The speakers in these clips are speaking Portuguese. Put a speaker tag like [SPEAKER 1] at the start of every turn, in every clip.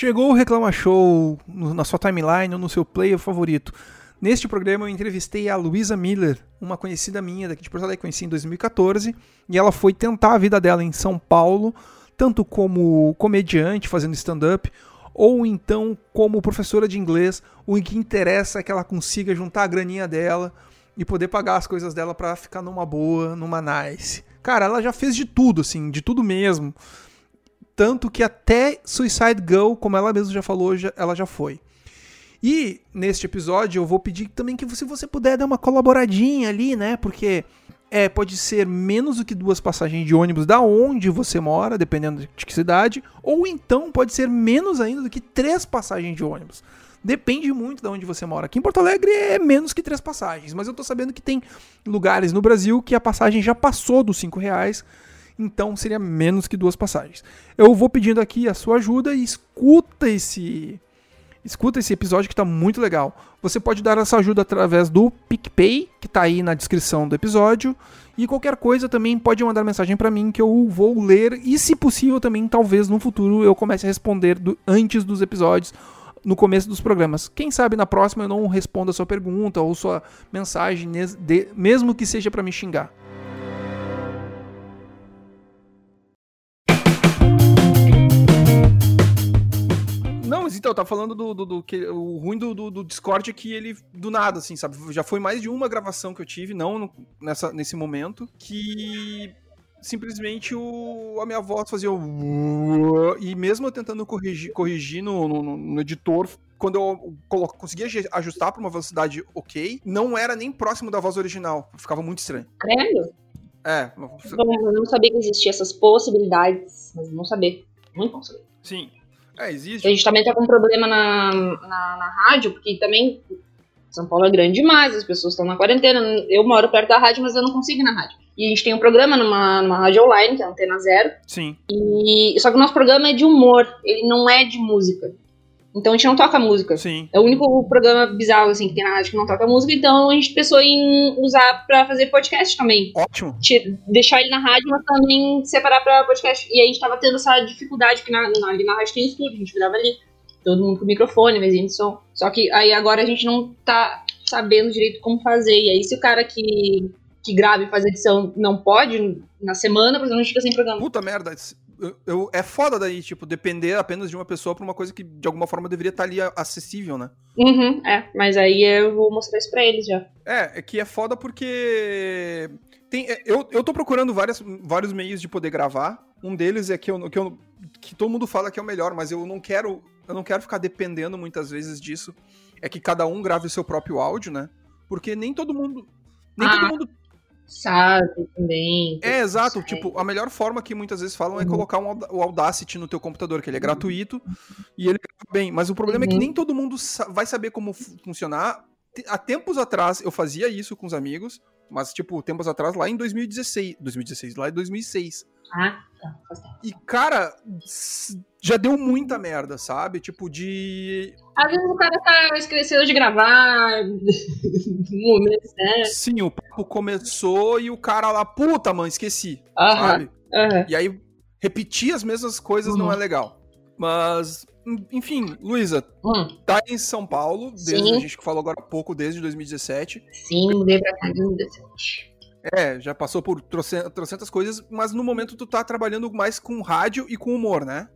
[SPEAKER 1] Chegou o Reclama Show na sua timeline ou no seu player favorito. Neste programa eu entrevistei a Luísa Miller, uma conhecida minha daqui de Porto Alegre, conheci em 2014, e ela foi tentar a vida dela em São Paulo, tanto como comediante fazendo stand-up, ou então como professora de inglês. O que interessa é que ela consiga juntar a graninha dela e poder pagar as coisas dela pra ficar numa boa, numa nice. Cara, ela já fez de tudo, assim, de tudo mesmo. Tanto que até Suicide Girl, como ela mesma já falou, já- ela já foi. E neste episódio eu vou pedir também que se você puder dar uma colaboradinha ali, né? Porque é, pode ser menos do que duas passagens de ônibus da onde você mora, dependendo de que cidade, ou então pode ser menos ainda do que três passagens de ônibus. Depende muito de onde você mora. Aqui em Porto Alegre é menos que três passagens, mas eu tô sabendo que tem lugares no Brasil que a passagem já passou dos cinco reais, então seria menos que duas passagens. Eu vou pedindo aqui a sua ajuda e escuta esse Escuta esse episódio que tá muito legal. Você pode dar essa ajuda através do PicPay, que tá aí na descrição do episódio. E qualquer coisa também pode mandar mensagem pra mim que eu vou ler. E se possível também, talvez no futuro eu comece a responder do- antes dos episódios, no começo dos programas. Quem sabe na próxima eu não responda a sua pergunta ou sua mensagem, mesmo que seja pra me xingar. Não, mas então, tá falando do, do, do que o ruim do, do, do Discord é que ele, do nada, assim, sabe? Já foi mais de uma gravação que eu tive, não no- nessa, nesse momento, que simplesmente o, a minha voz fazia o... E mesmo eu tentando corrigir, corrigir no, no, no editor, quando eu conseguia aju- ajustar pra uma velocidade ok, não era nem próximo da voz original. Ficava muito estranho.
[SPEAKER 2] Credo?
[SPEAKER 1] É,
[SPEAKER 2] eu não sabia que existiam essas possibilidades, mas não saber. Muito bom saber.
[SPEAKER 1] sim. É,
[SPEAKER 2] A
[SPEAKER 1] existe.
[SPEAKER 2] gente também tá com problema na, na, na rádio, porque também São Paulo é grande demais, as pessoas estão na quarentena. Eu moro perto da rádio, mas eu não consigo ir na rádio. E a gente tem um programa numa, numa rádio online, que é a Antena Zero.
[SPEAKER 1] Sim.
[SPEAKER 2] E, só que o nosso programa é de humor, ele não é de música. Então a gente não toca música.
[SPEAKER 1] Sim.
[SPEAKER 2] É o único programa bizarro assim que tem na rádio que não toca música, então a gente pensou em usar pra fazer podcast também.
[SPEAKER 1] Ótimo.
[SPEAKER 2] Ti- Deixar ele na rádio, mas também separar pra podcast. E aí a gente tava tendo essa dificuldade, que na, na, ali na rádio tem estúdio, a gente grava ali. Todo mundo com microfone, mesinha de som. Só que aí agora a gente não tá sabendo direito como fazer. E aí se o cara que, que grava e faz edição não pode, na semana, por exemplo, a gente fica sem programa.
[SPEAKER 1] Puta merda. Eu, é foda daí, tipo, depender apenas de uma pessoa pra uma coisa que de alguma forma deveria estar ali a- acessível, né?
[SPEAKER 2] Uhum, é. Mas aí eu vou mostrar isso pra eles já.
[SPEAKER 1] É, é que é foda porque. Tem, é, eu, eu tô procurando várias, vários meios de poder gravar. Um deles é que, eu, que, eu, que todo mundo fala que é o melhor, mas eu não quero. Eu não quero ficar dependendo muitas vezes disso. É que cada um grave o seu próprio áudio, né? Porque nem todo mundo. Nem
[SPEAKER 2] Ah,
[SPEAKER 1] todo mundo.
[SPEAKER 2] Sabe, também.
[SPEAKER 1] É, exato.
[SPEAKER 2] Sei.
[SPEAKER 1] Tipo, a melhor forma que muitas vezes falam é
[SPEAKER 2] Uhum.
[SPEAKER 1] colocar um, o Audacity no teu computador, que ele é gratuito e ele grava bem. Mas o problema é que
[SPEAKER 2] Uhum.
[SPEAKER 1] nem todo mundo vai saber como fu- funcionar. Há tempos atrás eu fazia isso com os amigos, mas, tipo, tempos atrás, lá em 2016. 2016, lá em 2006.
[SPEAKER 2] Ah, tá. Faz tempo.
[SPEAKER 1] E, cara, já deu muita merda, sabe? Tipo, de.
[SPEAKER 2] Às vezes o cara tá esquecendo de gravar. momento certo.
[SPEAKER 1] Sim, o papo começou e o cara lá, puta, mano, esqueci.
[SPEAKER 2] Aham.
[SPEAKER 1] Sabe? E aí, repetir as mesmas coisas não
[SPEAKER 2] Uhum.
[SPEAKER 1] é legal. Mas, en- enfim, Luísa,
[SPEAKER 2] Hum,
[SPEAKER 1] tá em São Paulo, desde
[SPEAKER 2] Sim.
[SPEAKER 1] a gente que falou agora há pouco, desde 2017.
[SPEAKER 2] sim, mudei pra cá em 2017.
[SPEAKER 1] É, já passou por troce- trocentas coisas, mas no momento tu tá trabalhando mais com rádio e com humor, né?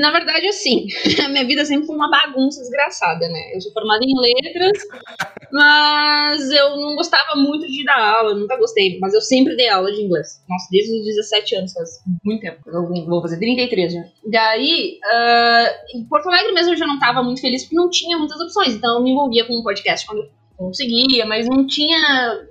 [SPEAKER 2] Na verdade, assim, a minha vida sempre foi uma bagunça desgraçada, né? Eu sou formada em letras, mas eu não gostava muito de dar aula, nunca gostei, mas eu sempre dei aula de inglês. Nossa, desde os 17 anos, faz muito tempo. Eu vou fazer 33 já. Daí, ah, em Porto Alegre mesmo eu já não tava muito feliz porque não tinha muitas opções, então eu me envolvia com um podcast quando eu conseguia, mas não tinha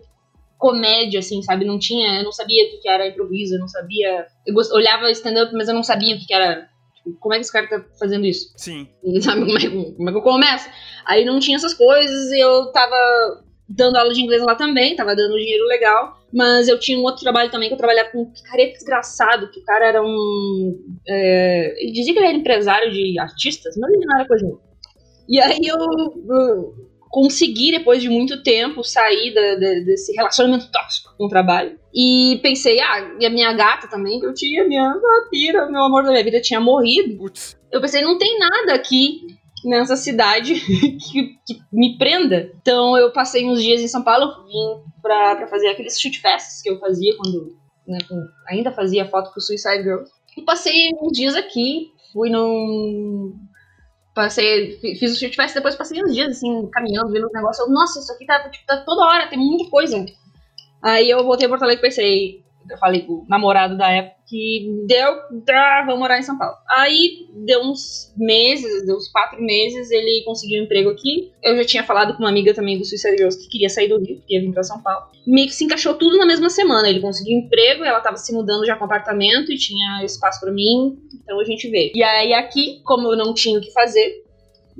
[SPEAKER 2] comédia, assim, sabe? Não tinha, eu não sabia o que era improviso, eu não sabia. Eu gost- olhava stand-up, mas eu não sabia o que era. Tipo, como é que esse cara tá fazendo isso?
[SPEAKER 1] Sim.
[SPEAKER 2] E sabe como é, como é que eu começo? Aí não tinha essas coisas e eu tava dando aula de inglês lá também, tava dando dinheiro legal, mas eu tinha um outro trabalho também que eu trabalhava com um picareta desgraçado, que o cara era um. é, ele dizia que ele era empresário de artistas, mas ele não era coisa nenhuma. E aí eu, eu consegui, depois de muito tempo, sair da- da- desse relacionamento tóxico com o trabalho. E pensei, ah, e a minha gata também, que eu tinha, minha vampira, meu amor da minha vida, tinha morrido.
[SPEAKER 1] Putz.
[SPEAKER 2] eu pensei, não tem nada aqui nessa cidade que, que, me prenda. Então eu passei uns dias em São Paulo, vim pra, pra fazer aqueles shoot fests que eu fazia quando né, ainda fazia foto pro Suicide Girls. E passei uns dias aqui, fui num. Passei, fiz o shoot fest, depois passei uns dias assim, caminhando, vendo os negócios. Nossa, isso aqui tá, tipo, tá toda hora, tem muita coisa. Aí eu voltei a Porto Alegre e pensei, eu falei com o namorado da época que deu, tá, vamos morar em São Paulo. Aí deu uns meses, deu uns quatro meses, ele conseguiu um emprego aqui. Eu já tinha falado com uma amiga também do Suicide Girls que queria sair do Rio, queria vir pra São Paulo. Meio que se encaixou tudo na mesma semana. Ele conseguiu um emprego, ela tava se mudando já com apartamento e tinha espaço para mim, então a gente veio. E aí aqui, como eu não tinha o que fazer,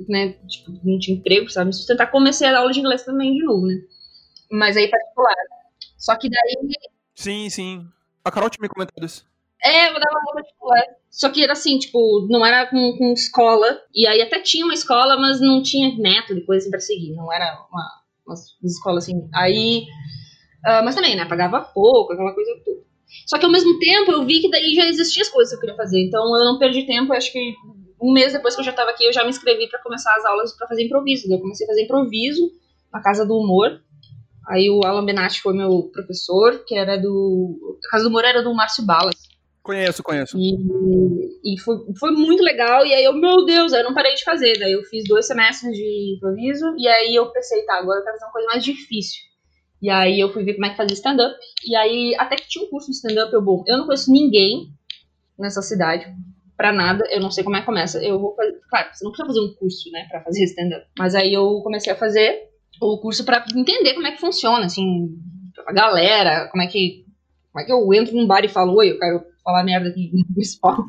[SPEAKER 2] né, tipo, não tinha emprego, precisava me sustentar, comecei a dar aula de inglês também de novo, né. Mas aí particular. Só que daí
[SPEAKER 1] Sim, sim. A Carol tinha me comentado isso.
[SPEAKER 2] É, eu dava aula particular. Só que era assim, tipo, não era com, com, escola. E aí até tinha uma escola, mas não tinha método e coisa pra seguir. Não era uma, uma escola assim. Aí. Uh, mas também, né? Pagava pouco, aquela coisa toda. Só que ao mesmo tempo eu vi que daí já existiam as coisas que eu queria fazer. Então eu não perdi tempo. acho que um mês depois que eu já tava aqui, eu já me inscrevi para começar as aulas para fazer improviso. Eu comecei a fazer improviso na Casa do Humor. Aí o Alan Benatti foi meu professor, que era do. A Casa do Humor era do Márcio Balas.
[SPEAKER 1] Conheço, conheço.
[SPEAKER 2] E, e foi, foi muito legal. E aí eu, meu Deus, eu não parei de fazer. Daí eu fiz dois semestres de improviso. E aí eu pensei, tá, agora eu quero fazer uma coisa mais difícil. E aí eu fui ver como é que fazia stand-up. E aí, até que tinha um curso de stand-up, eu, bom, eu não conheço ninguém nessa cidade pra nada, eu não sei como é que começa. Eu vou fazer. Claro, você não precisa fazer um curso, né, pra fazer stand-up. Mas aí eu comecei a fazer o curso para entender como é que funciona, assim, a galera, como é que como é que eu entro num bar e falo, oi, eu quero falar merda aqui nesse palco.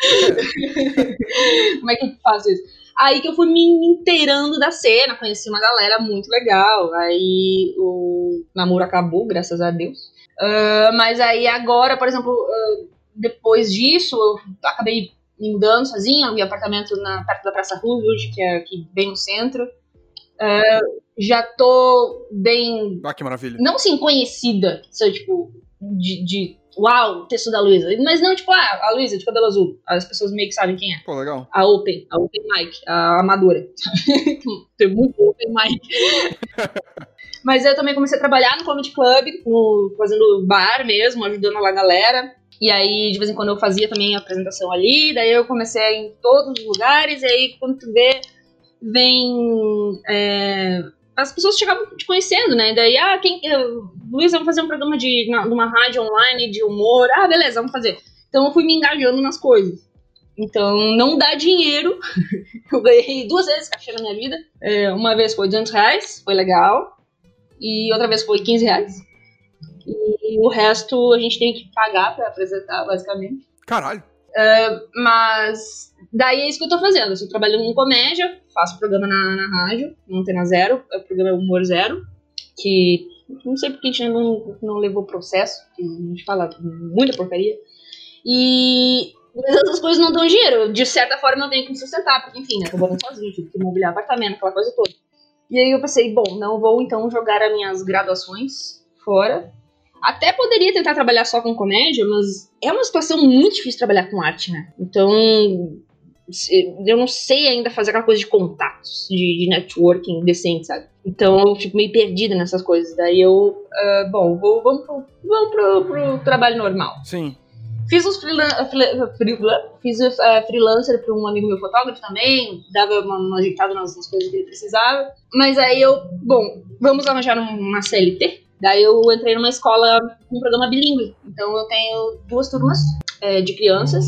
[SPEAKER 2] como é que eu faço isso? Aí que eu fui me inteirando da cena, conheci uma galera muito legal. Aí o namoro acabou, graças a Deus. Uh, mas aí agora, por exemplo, uh, depois disso, eu acabei me mudando sozinha, aluguei apartamento na, perto da Praça Roosevelt, que é aqui bem no centro. Uh, já tô bem.
[SPEAKER 1] Ah, que maravilha.
[SPEAKER 2] Não assim, conhecida, sabe, tipo, de, de uau, texto da Luísa. Mas não, tipo, ah, a Luísa de cabelo azul. As pessoas meio que sabem quem é.
[SPEAKER 1] Pô, legal.
[SPEAKER 2] A Open, a Open Mic, a amadora. Tem muito Open Mic. Mas eu também comecei a trabalhar no Comedy Club, no, fazendo bar mesmo, ajudando lá a galera. E aí, de vez em quando, eu fazia também a apresentação ali. Daí eu comecei a ir em todos os lugares. E aí, quando tu vê, vem. É, as pessoas chegavam te conhecendo, né? Daí, ah, quem. Uh, Luiz, vamos fazer um programa de, na, rádio online de humor. Ah, beleza, vamos fazer. Então eu fui me engajando nas coisas. Então, não dá dinheiro. eu ganhei duas vezes cachê na minha vida. É, uma vez foi 200 reais, foi legal. E outra vez foi 15 reais. E o resto a gente tem que pagar para apresentar, basicamente.
[SPEAKER 1] Caralho.
[SPEAKER 2] Uh, mas daí é isso que eu tô fazendo. Eu estou trabalhando em comédia, faço programa na, na rádio, não tem na Zero, é o programa Humor Zero, que não sei porque a gente não, não levou processo, que a gente fala muita porcaria. E essas coisas não dão dinheiro. De certa forma eu tenho que me sustentar, porque enfim, né, tô morando sozinho, tive que mobiliar apartamento, aquela coisa toda. E aí eu pensei, bom, não vou então jogar as minhas graduações fora até poderia tentar trabalhar só com comédia, mas é uma situação muito difícil trabalhar com arte, né? Então, eu não sei ainda fazer aquela coisa de contatos, de, de networking decente, sabe? Então eu fico meio perdida nessas coisas. Daí eu, uh, bom, vou, vamos, pro, vamos pro, pro trabalho normal.
[SPEAKER 1] Sim.
[SPEAKER 2] Fiz uns freelan fiz uh, freelancer para um amigo meu fotógrafo também, dava uma, uma ajeitada nas, nas, coisas que ele precisava. Mas aí eu, bom, vamos arranjar uma CLT Daí eu entrei numa escola com um programa bilíngue. Então eu tenho duas turmas é, de crianças,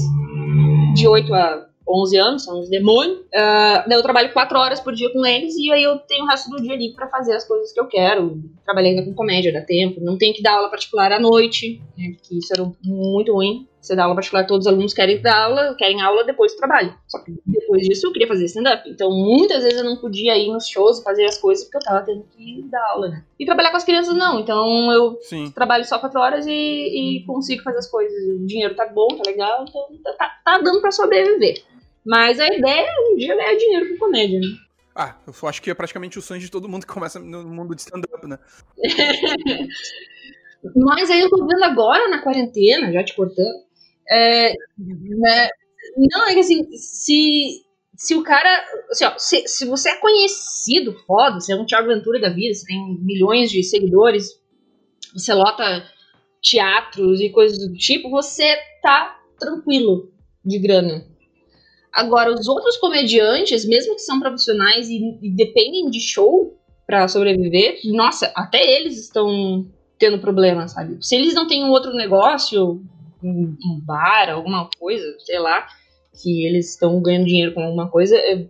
[SPEAKER 2] de 8 a 11 anos, são uns demônios. Uh, eu trabalho 4 horas por dia com eles e aí eu tenho o resto do dia livre para fazer as coisas que eu quero. Trabalhei ainda com comédia, dá tempo. Não tenho que dar aula particular à noite, né, porque isso era muito ruim. Você dá aula particular, todos os alunos querem dar aula, querem aula depois do trabalho. Só que depois disso eu queria fazer stand-up. Então muitas vezes eu não podia ir nos shows e fazer as coisas porque eu tava tendo que dar aula, né? E trabalhar com as crianças não. Então eu Sim. trabalho só quatro horas e, e, consigo fazer as coisas. O dinheiro tá bom, tá legal, então tá, tá dando para sobreviver. Mas a ideia é um dia ganhar dinheiro com comédia, né?
[SPEAKER 1] Ah, eu acho que é praticamente o sonho de todo mundo que começa no mundo de stand-up, né?
[SPEAKER 2] Mas aí eu tô vendo agora na quarentena, já te cortando, é, né, Não, é que assim, se, se o cara. Assim, ó, se, se você é conhecido, foda, você é um Thiago Ventura da vida, você tem milhões de seguidores, você lota teatros e coisas do tipo, você tá tranquilo de grana. Agora, os outros comediantes, mesmo que são profissionais e, e dependem de show para sobreviver, nossa, até eles estão tendo problema, sabe? Se eles não têm um outro negócio, um, um bar, alguma coisa, sei lá, que eles estão ganhando dinheiro com alguma coisa, é,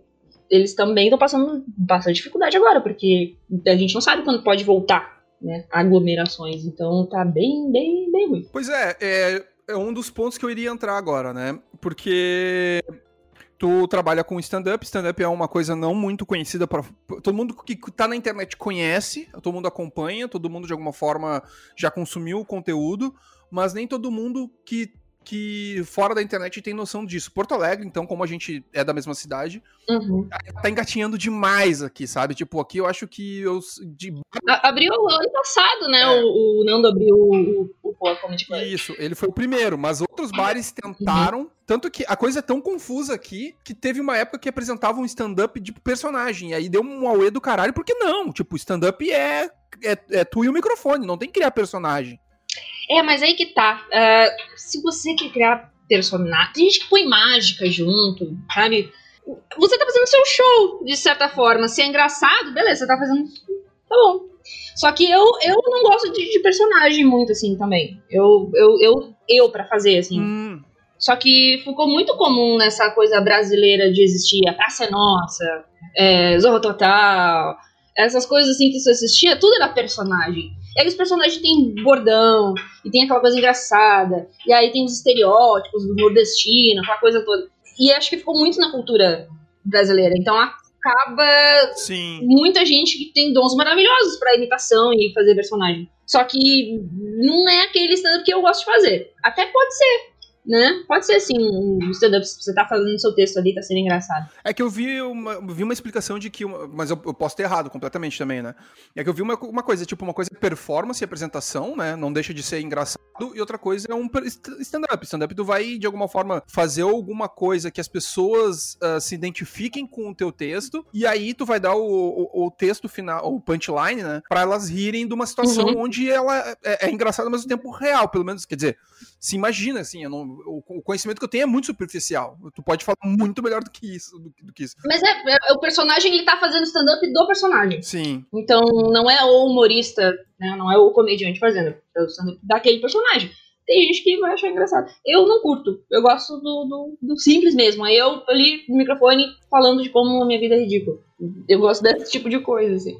[SPEAKER 2] eles também estão passando bastante dificuldade agora, porque a gente não sabe quando pode voltar, né? Aglomerações. Então tá bem, bem, bem ruim.
[SPEAKER 1] Pois é, é, é um dos pontos que eu iria entrar agora, né? Porque tu trabalha com stand-up. Stand-up é uma coisa não muito conhecida para todo mundo que tá na internet conhece, todo mundo acompanha, todo mundo de alguma forma já consumiu o conteúdo, mas nem todo mundo que que fora da internet tem noção disso. Porto Alegre, então, como a gente é da mesma cidade,
[SPEAKER 2] uhum.
[SPEAKER 1] tá engatinhando demais aqui, sabe? Tipo, aqui eu acho que eu. De...
[SPEAKER 2] Abriu ano passado, né? É. O, o, Nando abriu o, o Poa Comedy Club.
[SPEAKER 1] Isso, ele foi o primeiro, mas outros bares tentaram. Uhum. Tanto que a coisa é tão confusa aqui que teve uma época que apresentava um stand-up de personagem. E aí deu um auê do caralho, porque não? Tipo, stand-up é, é, é tu e o microfone, não tem que criar personagem.
[SPEAKER 2] É, mas aí que tá. Uh, se você quer criar personagem. Tem gente que põe mágica junto, sabe? Você tá fazendo seu show, de certa forma. Se é engraçado, beleza, você tá fazendo. Tá bom. Só que eu, eu não gosto de, de personagem muito, assim, também. Eu, eu, eu, eu para fazer, assim.
[SPEAKER 1] Hum.
[SPEAKER 2] Só que ficou muito comum nessa coisa brasileira de existir a Praça é Nossa, é, Zorro Total, essas coisas assim que você assistia, tudo era personagem. E aí os personagens têm bordão, e tem aquela coisa engraçada, e aí tem os estereótipos do nordestino, aquela coisa toda. E acho que ficou muito na cultura brasileira. Então acaba
[SPEAKER 1] Sim.
[SPEAKER 2] muita gente que tem dons maravilhosos para imitação e fazer personagem. Só que não é aquele stand-up que eu gosto de fazer. Até pode ser, né? Pode ser assim, um stand-up, você tá fazendo seu texto ali, tá sendo engraçado.
[SPEAKER 1] É que eu vi uma, vi uma explicação de que. Uma, mas eu, eu, posso ter errado completamente também, né? É que eu vi uma, uma coisa, tipo, uma coisa é performance e apresentação, né? Não deixa de ser engraçado. E outra coisa é um stand-up. Stand-up, tu vai, de alguma forma, fazer alguma coisa que as pessoas uh, se identifiquem com o teu texto. E aí tu vai dar o, o, o texto final, o punchline, né? Pra elas rirem de uma situação uhum. onde ela é, é engraçada ao mesmo tempo real, pelo menos. Quer dizer, se imagina, assim, eu não o, conhecimento que eu tenho é muito superficial. Tu pode falar muito melhor do que isso. Do, do que isso.
[SPEAKER 2] Mas é, é, o personagem ele tá fazendo stand-up do personagem.
[SPEAKER 1] Sim.
[SPEAKER 2] Então não é o humorista, né, não é o comediante fazendo, é o stand-up daquele personagem. Tem gente que vai achar engraçado. Eu não curto. Eu gosto do, do, do simples mesmo. Aí eu ali no microfone falando de como a minha vida é ridícula. Eu gosto desse tipo de coisa, assim.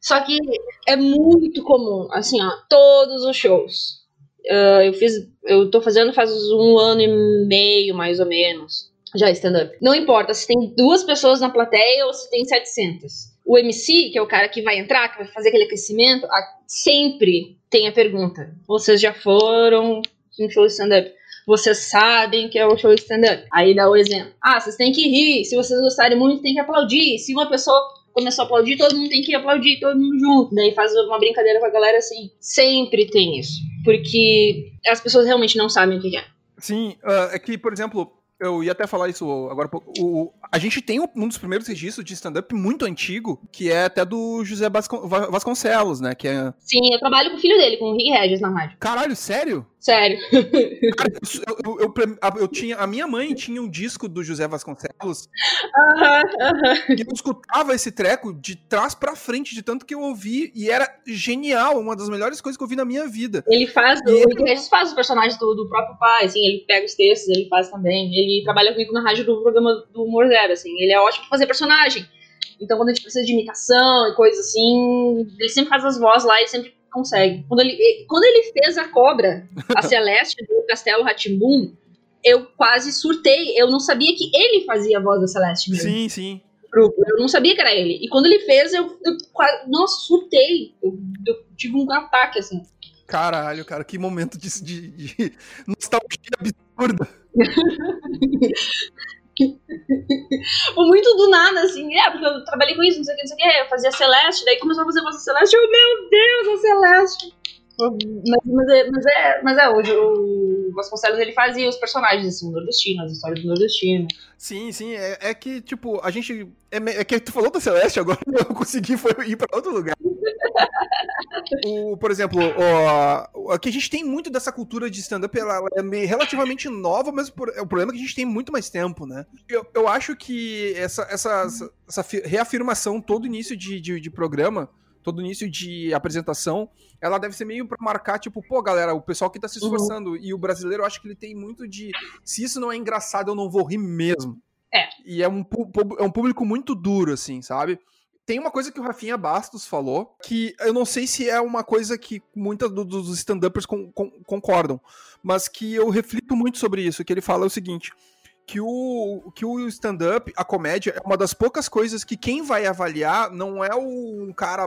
[SPEAKER 2] Só que é muito comum, assim, ó, todos os shows Uh, eu fiz, eu tô fazendo faz um ano e meio, mais ou menos, já stand-up. Não importa se tem duas pessoas na plateia ou se tem 700. O MC, que é o cara que vai entrar, que vai fazer aquele aquecimento, sempre tem a pergunta: vocês já foram em show stand-up? Vocês sabem que é o show stand-up? Aí dá o exemplo: ah, vocês têm que rir, se vocês gostarem muito, tem que aplaudir. Se uma pessoa começou a aplaudir, todo mundo tem que aplaudir, todo mundo junto. Daí faz uma brincadeira com a galera assim. Sempre tem isso. Porque as pessoas realmente não sabem o que é.
[SPEAKER 1] Sim, uh, é que, por exemplo, eu ia até falar isso agora. O, a gente tem um dos primeiros registros de stand-up muito antigo, que é até do José Vasconcelos, né? Que é...
[SPEAKER 2] Sim, eu trabalho com o filho dele, com o Rick Regis na rádio.
[SPEAKER 1] Caralho, sério?
[SPEAKER 2] Sério.
[SPEAKER 1] Cara, eu, eu, eu, eu, tinha, a minha mãe tinha um disco do José Vasconcelos.
[SPEAKER 2] Uh -huh, uh -huh.
[SPEAKER 1] E eu escutava esse treco de trás para frente, de tanto que eu ouvi, e era genial, uma das melhores coisas que eu vi na minha vida.
[SPEAKER 2] Ele faz, e o ele... Faz os personagens do, do, próprio pai, assim, ele pega os textos, ele faz também. Ele trabalha comigo na rádio do programa do Humor Zero, assim, ele é ótimo pra fazer personagem. Então, quando a gente precisa de imitação e coisas assim, ele sempre faz as vozes lá e sempre consegue. Quando ele, quando ele fez a cobra, a Celeste do Castelo Ratimbum, eu quase surtei. Eu não sabia que ele fazia a voz da Celeste mesmo.
[SPEAKER 1] Sim, sim.
[SPEAKER 2] Eu não sabia que era ele. E quando ele fez, eu, eu quase. Nossa, surtei. Eu, eu, tive um ataque, assim.
[SPEAKER 1] Caralho, cara, que momento de, de, de nostalgia absurda.
[SPEAKER 2] muito do nada, assim, é, porque eu trabalhei com isso, não sei o que, não sei o que, eu fazia Celeste, daí começou a fazer voz Celeste, eu, meu Deus, a Celeste! Mas, mas, é, mas, é, mas é, hoje, o, Vasconcelos ele fazia os personagens, assim, nordestinos, as histórias do nordestino.
[SPEAKER 1] Sim, sim, é, é que, tipo, a gente. É, é, que tu falou da Celeste agora, eu consegui foi ir pra outro lugar. o, por exemplo, o, aqui a gente tem muito dessa cultura de stand-up, ela, é relativamente nova, mas o problema é que a gente tem muito mais tempo, né? Eu, eu acho que essa, essa, essa reafirmação todo início de, de, de programa todo início de apresentação, ela deve ser meio para marcar, tipo, pô, galera, o pessoal que tá se uhum. esforçando. Uhum. E o brasileiro, eu acho que ele tem muito de. Se isso não é engraçado, eu não vou rir mesmo.
[SPEAKER 2] É.
[SPEAKER 1] E é um, é um público muito duro, assim, sabe? Tem uma coisa que o Rafinha Bastos falou, que eu não sei se é uma coisa que muitos dos stand-uppers con con concordam, mas que eu reflito muito sobre isso, que ele fala o seguinte, que o, que o stand-up, a comédia, é uma das poucas coisas que quem vai avaliar não é um cara,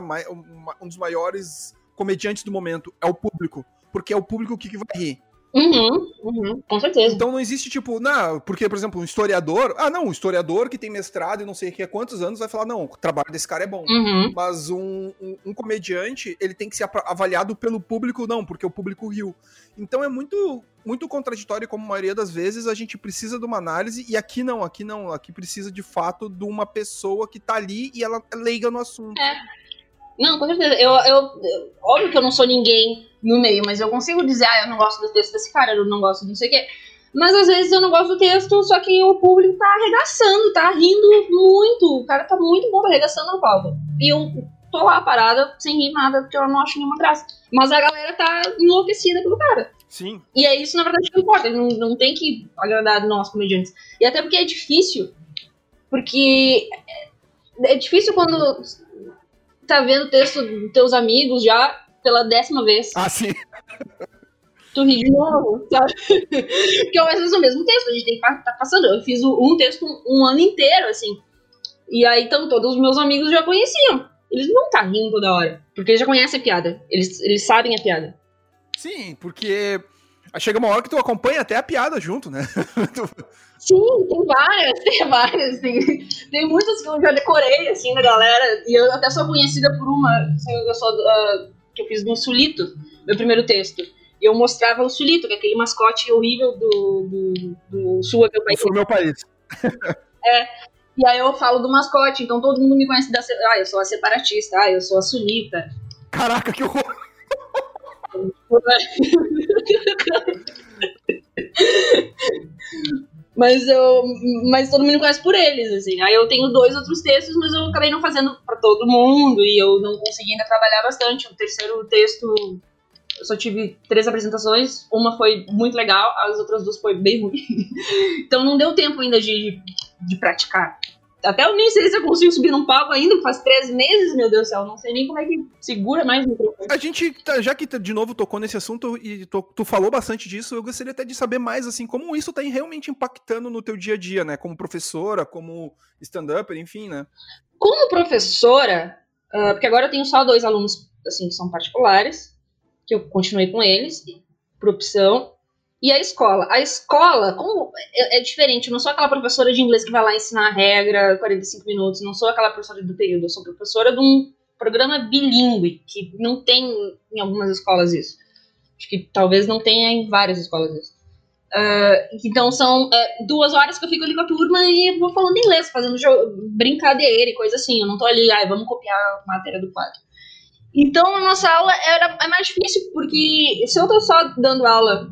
[SPEAKER 1] um dos maiores comediantes do momento, é o público. Porque é o público que vai rir.
[SPEAKER 2] Uhum, uhum, com certeza.
[SPEAKER 1] Então não existe tipo, não, porque, por exemplo, um historiador, ah, não, um historiador que tem mestrado e não sei o que há quantos anos vai falar, não, o trabalho desse cara é bom.
[SPEAKER 2] Uhum.
[SPEAKER 1] Mas um, um, um, comediante, ele tem que ser avaliado pelo público, não, porque o público riu. Então é muito, muito contraditório, como a maioria das vezes, a gente precisa de uma análise, e aqui não, aqui não, aqui precisa de fato de uma pessoa que tá ali e ela é leiga no assunto.
[SPEAKER 2] É. Não, com certeza. Eu, eu, óbvio que eu não sou ninguém no meio, mas eu consigo dizer, ah, eu não gosto do texto desse cara, eu não gosto de não sei o quê. Mas às vezes eu não gosto do texto, só que o público tá arregaçando, tá rindo muito. O cara tá muito bom, tá arregaçando a palma. E eu tô lá parada, sem rir nada, porque eu não acho nenhuma graça. Mas a galera tá enlouquecida pelo cara.
[SPEAKER 1] Sim.
[SPEAKER 2] E é isso, na verdade, que importa. Não, não tem que agradar nós, comediantes. E até porque é difícil. Porque é, é difícil quando tá vendo o texto dos teus amigos já pela décima vez.
[SPEAKER 1] Ah, sim.
[SPEAKER 2] Tu ri de novo, sabe? Porque às vezes é o mesmo texto, a gente tem que estar tá passando. Eu fiz um texto um ano inteiro, assim. E aí, então, todos os meus amigos já conheciam. Eles não tá rindo toda hora. Porque eles já conhecem a piada. Eles, eles sabem a piada.
[SPEAKER 1] Sim, porque chega uma hora que tu acompanha até a piada junto, né?
[SPEAKER 2] Sim, tem várias, tem várias. Tem, tem muitas que eu já decorei, assim, da galera. E eu até sou conhecida por uma, assim, eu sou, uh, que eu fiz no Sulito, meu primeiro texto. E eu mostrava o Sulito, que é aquele mascote horrível do, do, do Sul é meu país.
[SPEAKER 1] Sul meu país.
[SPEAKER 2] é. E aí eu falo do mascote, então todo mundo me conhece da. Ah, eu sou a separatista, ah, eu sou a sulita.
[SPEAKER 1] Caraca, que horror!
[SPEAKER 2] Mas eu. Mas todo mundo conhece por eles, assim. Aí eu tenho dois outros textos, mas eu acabei não fazendo para todo mundo e eu não consegui ainda trabalhar bastante. O terceiro texto. Eu só tive três apresentações, uma foi muito legal, as outras duas foi bem ruim. então não deu tempo ainda de, de praticar. Até eu nem sei se eu consigo subir num palco ainda, faz três meses, meu Deus do céu. Não sei nem como é que segura mais o microfone.
[SPEAKER 1] A gente, tá, já que tá, de novo tocou nesse assunto e tu, tu, falou bastante disso, eu gostaria até de saber mais, assim, como isso tá realmente impactando no teu dia a dia, né? Como professora, como stand-up, enfim, né?
[SPEAKER 2] Como professora, uh, porque agora eu tenho só dois alunos, assim, que são particulares, que eu continuei com eles, por opção, e a escola? A escola, como é, é, diferente, eu não sou aquela professora de inglês que vai lá ensinar a regra 45 minutos, não sou aquela professora do período, eu sou professora de um programa bilíngue, que não tem em algumas escolas isso. Acho que talvez não tenha em várias escolas isso. Uh, então são uh, duas horas que eu fico ali com a turma e vou falando inglês, fazendo brincadeira e coisa assim. Eu não tô ali, ah, vamos copiar a matéria do quadro. Então a nossa aula era, é mais difícil, porque se eu tô só dando aula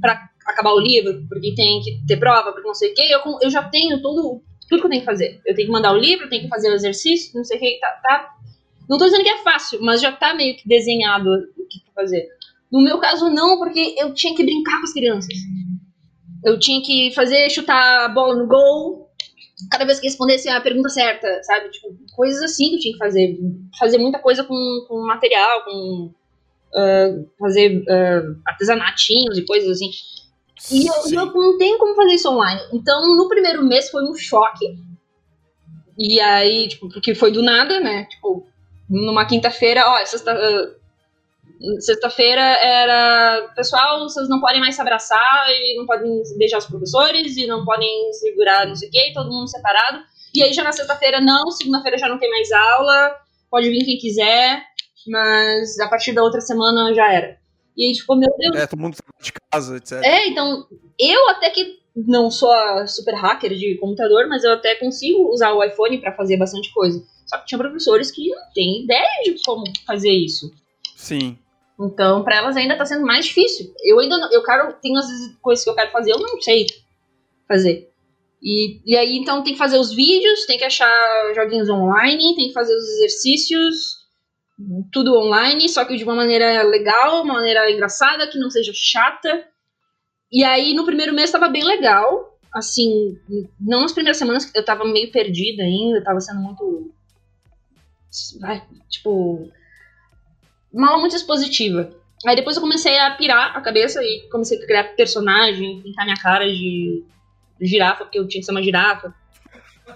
[SPEAKER 2] para acabar o livro, porque tem que ter prova, porque não sei o quê, eu, eu já tenho todo, tudo que eu tenho que fazer. Eu tenho que mandar o livro, tenho que fazer o exercício, não sei o que, tá, tá. Não tô dizendo que é fácil, mas já tá meio que desenhado o que fazer. No meu caso, não, porque eu tinha que brincar com as crianças. Eu tinha que fazer, chutar a bola no gol, cada vez que respondesse a pergunta certa, sabe? Tipo, coisas assim que eu tinha que fazer. Fazer muita coisa com, com material, com uh, fazer uh, artesanatinhos e coisas assim. E eu, eu, não tenho como fazer isso online. Então, no primeiro mês foi um choque. E aí, tipo, porque foi do nada, né? Tipo, numa quinta-feira, ó, sexta, uh, sexta-feira era. Pessoal, vocês não podem mais se abraçar e não podem beijar os professores e não podem segurar não sei o quê, todo mundo separado. E aí já na sexta-feira não, segunda-feira já não tem mais aula, pode vir quem quiser mas a partir da outra semana já era. E aí, tipo, meu Deus.
[SPEAKER 1] É, todo mundo de casa, etc.
[SPEAKER 2] É, então, eu até que não sou a super hacker de computador, mas eu até consigo usar o iPhone para fazer bastante coisa. Só que tinha professores que não têm ideia de como fazer isso.
[SPEAKER 1] Sim.
[SPEAKER 2] Então, para elas ainda tá sendo mais difícil. Eu ainda não, eu quero, tem as coisas que eu quero fazer, eu não sei fazer. E, e aí, então, tem que fazer os vídeos, tem que achar joguinhos online, tem que fazer os exercícios, tudo online, só que de uma maneira legal, uma maneira engraçada, que não seja chata. E aí, no primeiro mês, tava bem legal. Assim, não nas primeiras semanas, eu tava meio perdida ainda, tava sendo muito. Tipo. Aula muito expositiva. Aí depois eu comecei a pirar a cabeça e comecei a criar personagem, pintar minha cara de girafa, porque eu tinha que ser uma girafa.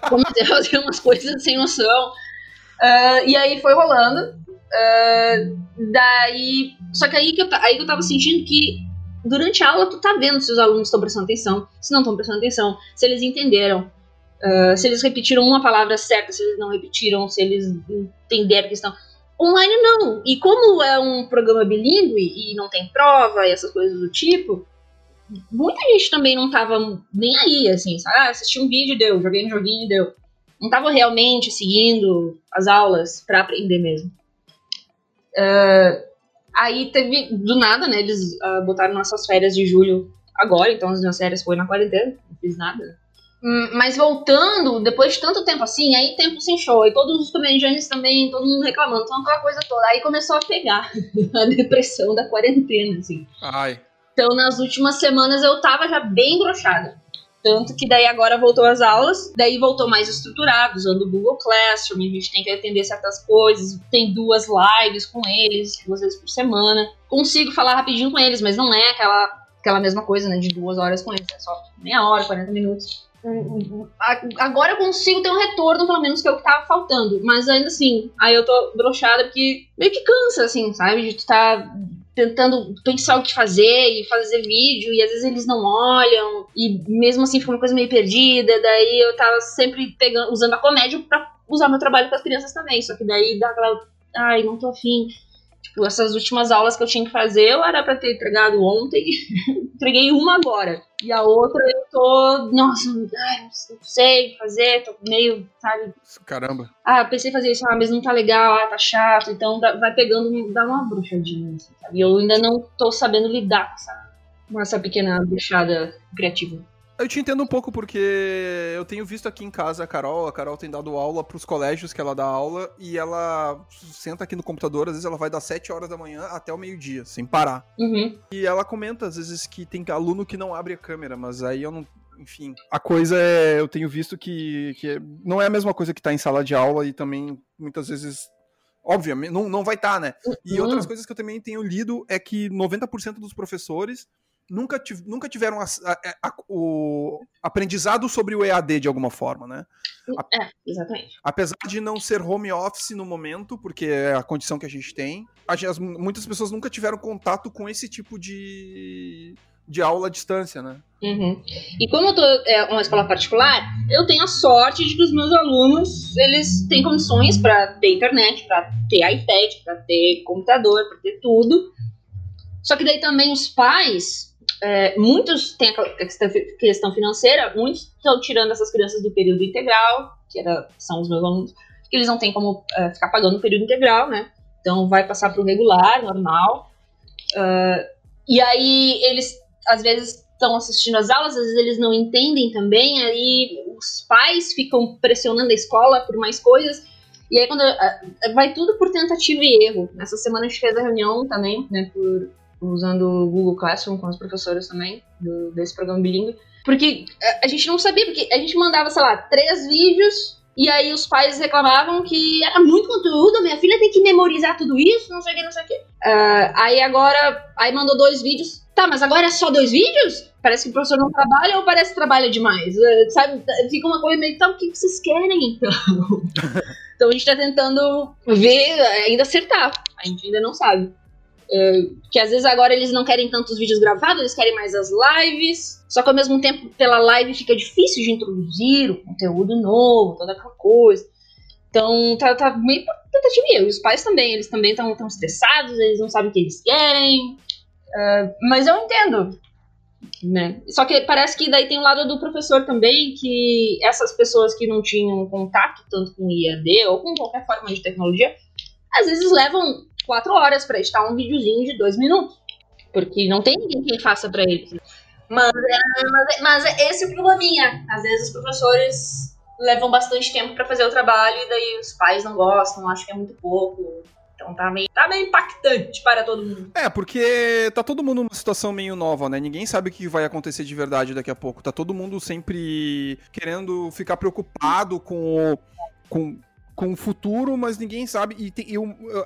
[SPEAKER 2] Comecei a fazer umas coisas sem noção. Uh, e aí foi rolando. Uh, daí. Só que aí que, eu, aí que eu tava sentindo que durante a aula tu tá vendo se os alunos estão prestando atenção, se não estão prestando atenção, se eles entenderam, uh, se eles repetiram uma palavra certa, se eles não repetiram, se eles entenderam a questão. Online não. E como é um programa bilíngue e não tem prova e essas coisas do tipo, muita gente também não tava nem aí, assim, sabe? Ah, assisti um vídeo deu, joguei um joguinho deu. Não tava realmente seguindo as aulas para aprender mesmo. Uh, aí teve, do nada, né, eles uh, botaram nossas férias de julho agora, então as minhas férias foi na quarentena, não fiz nada. Hum, mas voltando, depois de tanto tempo assim, aí tempo sem show, e todos os comediantes também, todo mundo reclamando, então aquela coisa toda. Aí começou a pegar a depressão da quarentena, assim.
[SPEAKER 1] Ai.
[SPEAKER 2] Então nas últimas semanas eu tava já bem brochada. Tanto que daí agora voltou as aulas, daí voltou mais estruturado, usando o Google Classroom, a gente tem que atender certas coisas, tem duas lives com eles, duas vezes por semana. Consigo falar rapidinho com eles, mas não é aquela, aquela mesma coisa, né, de duas horas com eles, é só meia hora, 40 minutos. Agora eu consigo ter um retorno, pelo menos, que é o que tava faltando. Mas ainda assim, aí eu tô brochada porque meio que cansa, assim, sabe? De tu tá tentando pensar o que fazer e fazer vídeo, e às vezes eles não olham, e mesmo assim fica uma coisa meio perdida, daí eu tava sempre pegando, usando a comédia pra usar meu trabalho com as crianças também, só que daí dá aquela, ai, não tô afim. Tipo, essas últimas aulas que eu tinha que fazer, eu era pra ter entregado ontem, entreguei uma agora. E a outra eu tô, nossa, ai, não sei fazer, tô meio, sabe?
[SPEAKER 1] Caramba.
[SPEAKER 2] Ah, pensei em fazer isso, ah, mas não tá legal, ah, tá chato, então vai pegando, dá uma bruxadinha, assim, sabe? E eu ainda não tô sabendo lidar com essa, com essa pequena bruxada criativa.
[SPEAKER 1] Eu te entendo um pouco porque eu tenho visto aqui em casa a Carol, a Carol tem dado aula para os colégios que ela dá aula e ela senta aqui no computador, às vezes ela vai das 7 horas da manhã até o meio-dia, sem parar.
[SPEAKER 2] Uhum.
[SPEAKER 1] E ela comenta às vezes que tem aluno que não abre a câmera, mas aí eu não, enfim, a coisa é, eu tenho visto que, que não é a mesma coisa que tá em sala de aula e também muitas vezes obviamente não, não vai estar, tá, né? E
[SPEAKER 2] Uhum.
[SPEAKER 1] outras coisas que eu também tenho lido é que 90% dos professores nunca, nunca tiveram a- a- a- o aprendizado sobre o EAD de alguma forma, né?
[SPEAKER 2] É, exatamente.
[SPEAKER 1] Apesar de não ser home office no momento, porque é a condição que a gente tem, as- muitas pessoas nunca tiveram contato com esse tipo de, de aula à distância, né?
[SPEAKER 2] Uhum. E como eu tô é, uma escola particular, eu tenho a sorte de que os meus alunos eles têm condições para ter internet, para ter iPad, para ter computador, para ter tudo. Só que daí também os pais, é, muitos têm a questão- financeira, muitos estão tirando essas crianças do período integral, que era, são os meus alunos, que eles não têm como é, ficar pagando o período integral, né? Então vai passar para o regular, normal. Ah, e aí eles às vezes estão assistindo as aulas, às vezes eles não entendem também, aí os pais ficam pressionando a escola por mais coisas, e aí quando ah, vai tudo por tentativa e erro. Nessa semana a gente fez a reunião também, né, por, usando o Google Classroom com os professores também, do- desse programa bilíngue, porque a, gente não sabia, porque a gente mandava, sei lá, três vídeos, e aí os pais reclamavam que era muito conteúdo, minha filha tem que memorizar tudo isso, não sei o que, não sei o que. Ah, aí agora, aí mandou dois vídeos. Tá, mas agora é só dois vídeos? Parece que o professor não trabalha ou parece que trabalha demais? Eh, Sabe, fica uma coisa meio, tá, o que vocês querem então? então a gente tá tentando ver, ainda acertar. A gente ainda não sabe. Que às vezes agora eles não querem tantos vídeos gravados, eles querem mais as lives. Só que ao mesmo tempo, pela live fica difícil de introduzir o conteúdo novo, toda aquela coisa. Então tá, tá meio tentativa. E os pais também, eles também estão tão estressados, eles não sabem o que eles querem. Uh, mas eu entendo. Né? Só que parece que daí tem o lado do professor também, que essas pessoas que não tinham contato tanto com IAD ou com qualquer forma de tecnologia, às vezes levam quatro horas para editar um videozinho de dois minutos. Porque não tem ninguém que faça para eles. Mas, é, mas, mas é esse é o probleminha. Às vezes os professores levam bastante tempo para fazer o trabalho e daí os pais não gostam, acham que é muito pouco. Então tá meio, tá meio impactante para todo mundo.
[SPEAKER 1] É, porque tá todo mundo numa situação meio nova, né? Ninguém sabe o que vai acontecer de verdade daqui a pouco. Tá todo mundo sempre querendo ficar preocupado com, com com o futuro, mas ninguém sabe. E, tem, e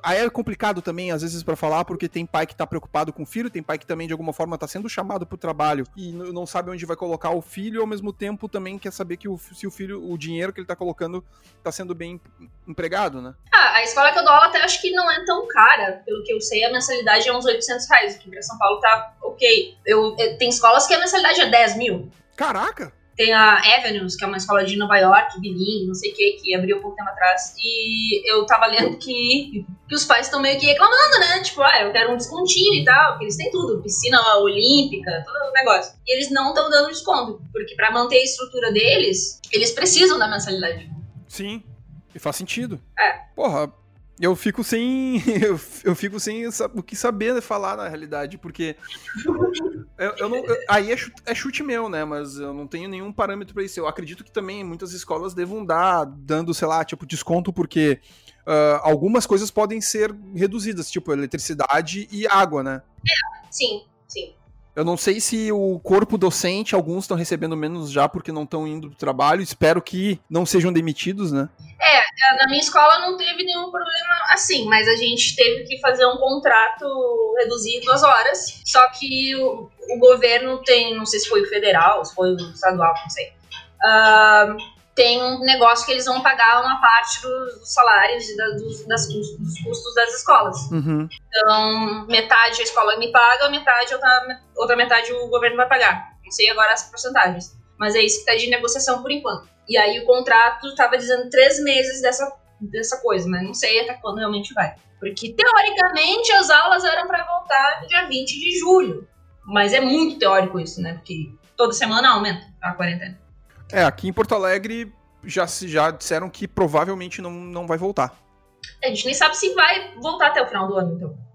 [SPEAKER 1] aí é complicado também, às vezes, para falar, porque tem pai que tá preocupado com o filho, tem pai que também, de alguma forma, tá sendo chamado pro trabalho e não sabe onde vai colocar o filho, e ao mesmo tempo também quer saber que o, se o filho, o dinheiro que ele tá colocando, tá sendo bem empregado, né?
[SPEAKER 2] Ah, a escola que eu dou aula até acho que não é tão cara. Pelo que eu sei, a mensalidade é uns 800 reais. Aqui pra São Paulo tá ok. Eu, eu tem escolas que a mensalidade é 10 mil.
[SPEAKER 1] Caraca!
[SPEAKER 2] Tem a Avenues, que é uma escola de Nova York, bilingue, não sei o que, que abriu um pouco tempo atrás. E eu tava lendo que, que os pais estão meio que reclamando, né? Tipo, ah, eu quero um descontinho e tal, porque eles têm tudo, piscina olímpica, todo o negócio. E eles não estão dando desconto, porque para manter a estrutura deles, eles precisam da mensalidade.
[SPEAKER 1] Sim, e faz sentido.
[SPEAKER 2] É.
[SPEAKER 1] Porra, eu fico sem. Eu, eu fico sem o que saber falar na realidade, porque. Eu, eu não, eu, aí é chute, é chute, meu, né? Mas eu não tenho nenhum parâmetro para isso. Eu acredito que também muitas escolas devam dar, dando, sei lá, tipo, desconto, porque uh, algumas coisas podem ser reduzidas, tipo eletricidade e água, né?
[SPEAKER 2] É, sim, sim.
[SPEAKER 1] Eu não sei se o corpo docente, alguns estão recebendo menos já porque não estão indo pro trabalho. Espero que não sejam demitidos, né?
[SPEAKER 2] É, na minha escola não teve nenhum problema assim, mas a gente teve que fazer um contrato reduzido duas horas. Só que o, o governo tem, não sei se foi o federal, se foi o estadual, não sei. Uh, tem um negócio que eles vão pagar uma parte dos salários e da, dos, das, dos custos das escolas.
[SPEAKER 1] Uhum.
[SPEAKER 2] Então, metade a escola me paga, metade outra, outra metade o governo vai pagar. Não sei agora as porcentagens. Mas é isso que está de negociação por enquanto. E aí o contrato estava dizendo três meses dessa, dessa coisa, mas não sei até quando realmente vai. Porque, teoricamente, as aulas eram para voltar dia 20 de julho. Mas é muito teórico isso, né? Porque toda semana aumenta a quarentena.
[SPEAKER 1] É, aqui em Porto Alegre já, já disseram que provavelmente não, não vai voltar.
[SPEAKER 2] A gente nem sabe se vai voltar até o final do ano, então.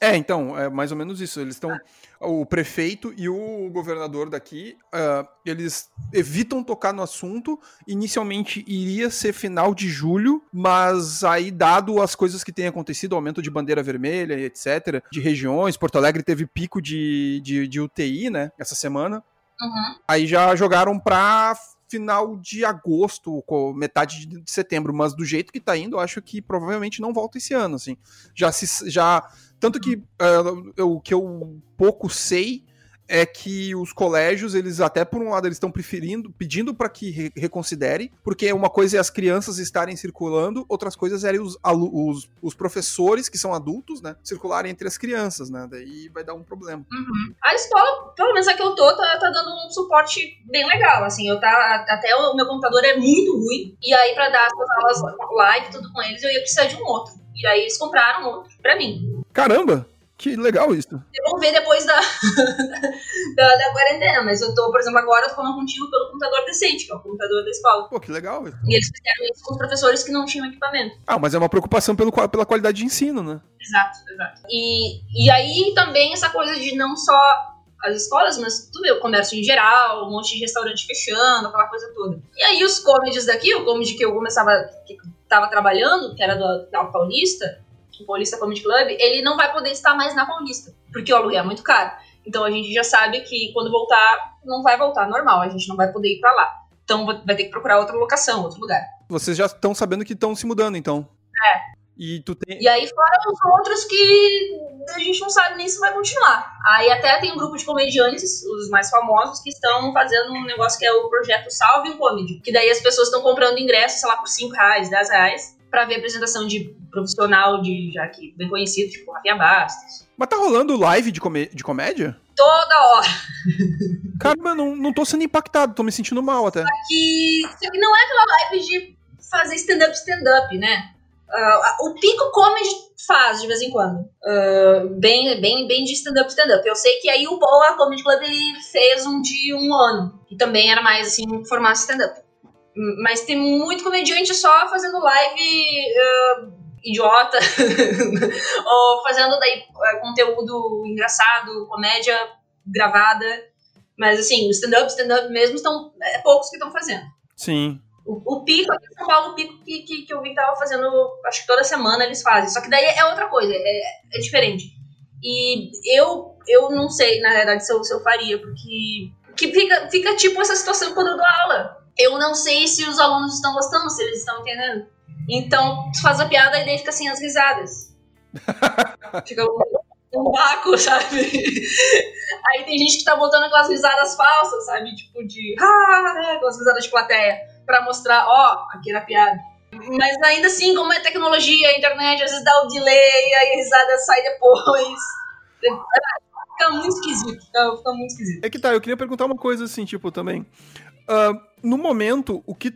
[SPEAKER 1] É, então, é mais ou menos isso. Eles estão. O prefeito e o governador daqui, uh, eles evitam tocar no assunto. Inicialmente iria ser final de julho, mas aí, dado as coisas que têm acontecido, aumento de bandeira vermelha, etc., de regiões, Porto Alegre teve pico de, de, de UTI, né, essa semana.
[SPEAKER 2] Uhum.
[SPEAKER 1] Aí já jogaram pra final de agosto, metade de setembro, mas do jeito que tá indo, eu acho que provavelmente não volta esse ano, assim. Já se já tanto que uh, o que eu pouco sei é que os colégios, eles até por um lado eles estão preferindo, pedindo para que re reconsidere, porque uma coisa é as crianças estarem circulando, outras coisas é os, os, os, professores, que são adultos, né, circularem entre as crianças, né, daí vai dar um problema.
[SPEAKER 2] Uhum. A escola, pelo menos a que eu tô, tá, tá, dando um suporte bem legal, assim, eu tá, até o meu computador é muito ruim, e aí para dar as aulas live, tudo com eles, eu ia precisar de um outro, e aí eles compraram outro para mim.
[SPEAKER 1] Caramba! Que legal isso.
[SPEAKER 2] Vamos ver depois da, da, da, quarentena, mas eu tô, por exemplo, agora falando contigo pelo computador decente, que é o computador da escola.
[SPEAKER 1] Pô, que legal isso.
[SPEAKER 2] E eles fizeram isso com os professores que não tinham equipamento.
[SPEAKER 1] Ah, mas é uma preocupação pelo, pela qualidade de ensino, né?
[SPEAKER 2] Exato, exato. E, e aí também essa coisa de não só as escolas, mas tudo o comércio em geral, um monte de restaurante fechando, aquela coisa toda. E aí os comedies daqui, o comedy que eu começava, que tava trabalhando, que era do, da Paulista, Paulista Comedy Club, ele não vai poder estar mais na Paulista, porque o aluguel é muito caro. Então a gente já sabe que quando voltar, não vai voltar normal, a gente não vai poder ir para lá. Então vai ter que procurar outra locação, outro lugar.
[SPEAKER 1] Vocês já estão sabendo que estão se mudando, então.
[SPEAKER 2] É.
[SPEAKER 1] E tu tem.
[SPEAKER 2] E aí, fora os outros que a gente não sabe nem se vai continuar. Aí até tem um grupo de comediantes, os mais famosos, que estão fazendo um negócio que é o projeto Salve o Comedy. Que daí as pessoas estão comprando ingressos, sei lá, por 5 reais, 10 reais para ver apresentação de profissional de já que bem conhecido, tipo Rafinha Bastos.
[SPEAKER 1] Mas tá rolando live de, comé de comédia?
[SPEAKER 2] Toda hora.
[SPEAKER 1] Caramba, eu não, não tô sendo impactado, tô me sentindo mal até.
[SPEAKER 2] Aqui, não é aquela live de fazer stand-up, stand-up, né? Uh, o Pico Comedy faz de vez em quando. Uh, bem, bem, bem de stand-up, stand-up. Eu sei que aí o Boa Comedy Club ele fez um de um ano, que também era mais assim, formato stand-up. Mas tem muito comediante só fazendo live uh, idiota, ou fazendo daí uh, conteúdo engraçado, comédia gravada. Mas assim, stand-up, stand-up mesmo, estão, é poucos que estão fazendo.
[SPEAKER 1] Sim.
[SPEAKER 2] O, o Pico, aqui em São Paulo, o Pico que, que, que eu vi que tava fazendo, acho que toda semana eles fazem. Só que daí é outra coisa, é, é diferente. E eu, eu não sei, na verdade, se eu, se eu faria, porque que fica, fica tipo essa situação quando eu dou aula. Eu não sei se os alunos estão gostando, se eles estão entendendo. Então, tu faz a piada e daí fica assim as risadas. fica um, um vácuo, sabe? Aí tem gente que tá botando aquelas risadas falsas, sabe? Tipo de. Ah, aquelas risadas de plateia para mostrar, ó, oh, aqui era piada. Mas ainda assim, como é tecnologia, a internet, às vezes dá o delay, aí a risada sai depois. Fica muito esquisito, fica, fica muito esquisito.
[SPEAKER 1] É que tá, eu queria perguntar uma coisa assim, tipo, também. Uh, no momento, o que,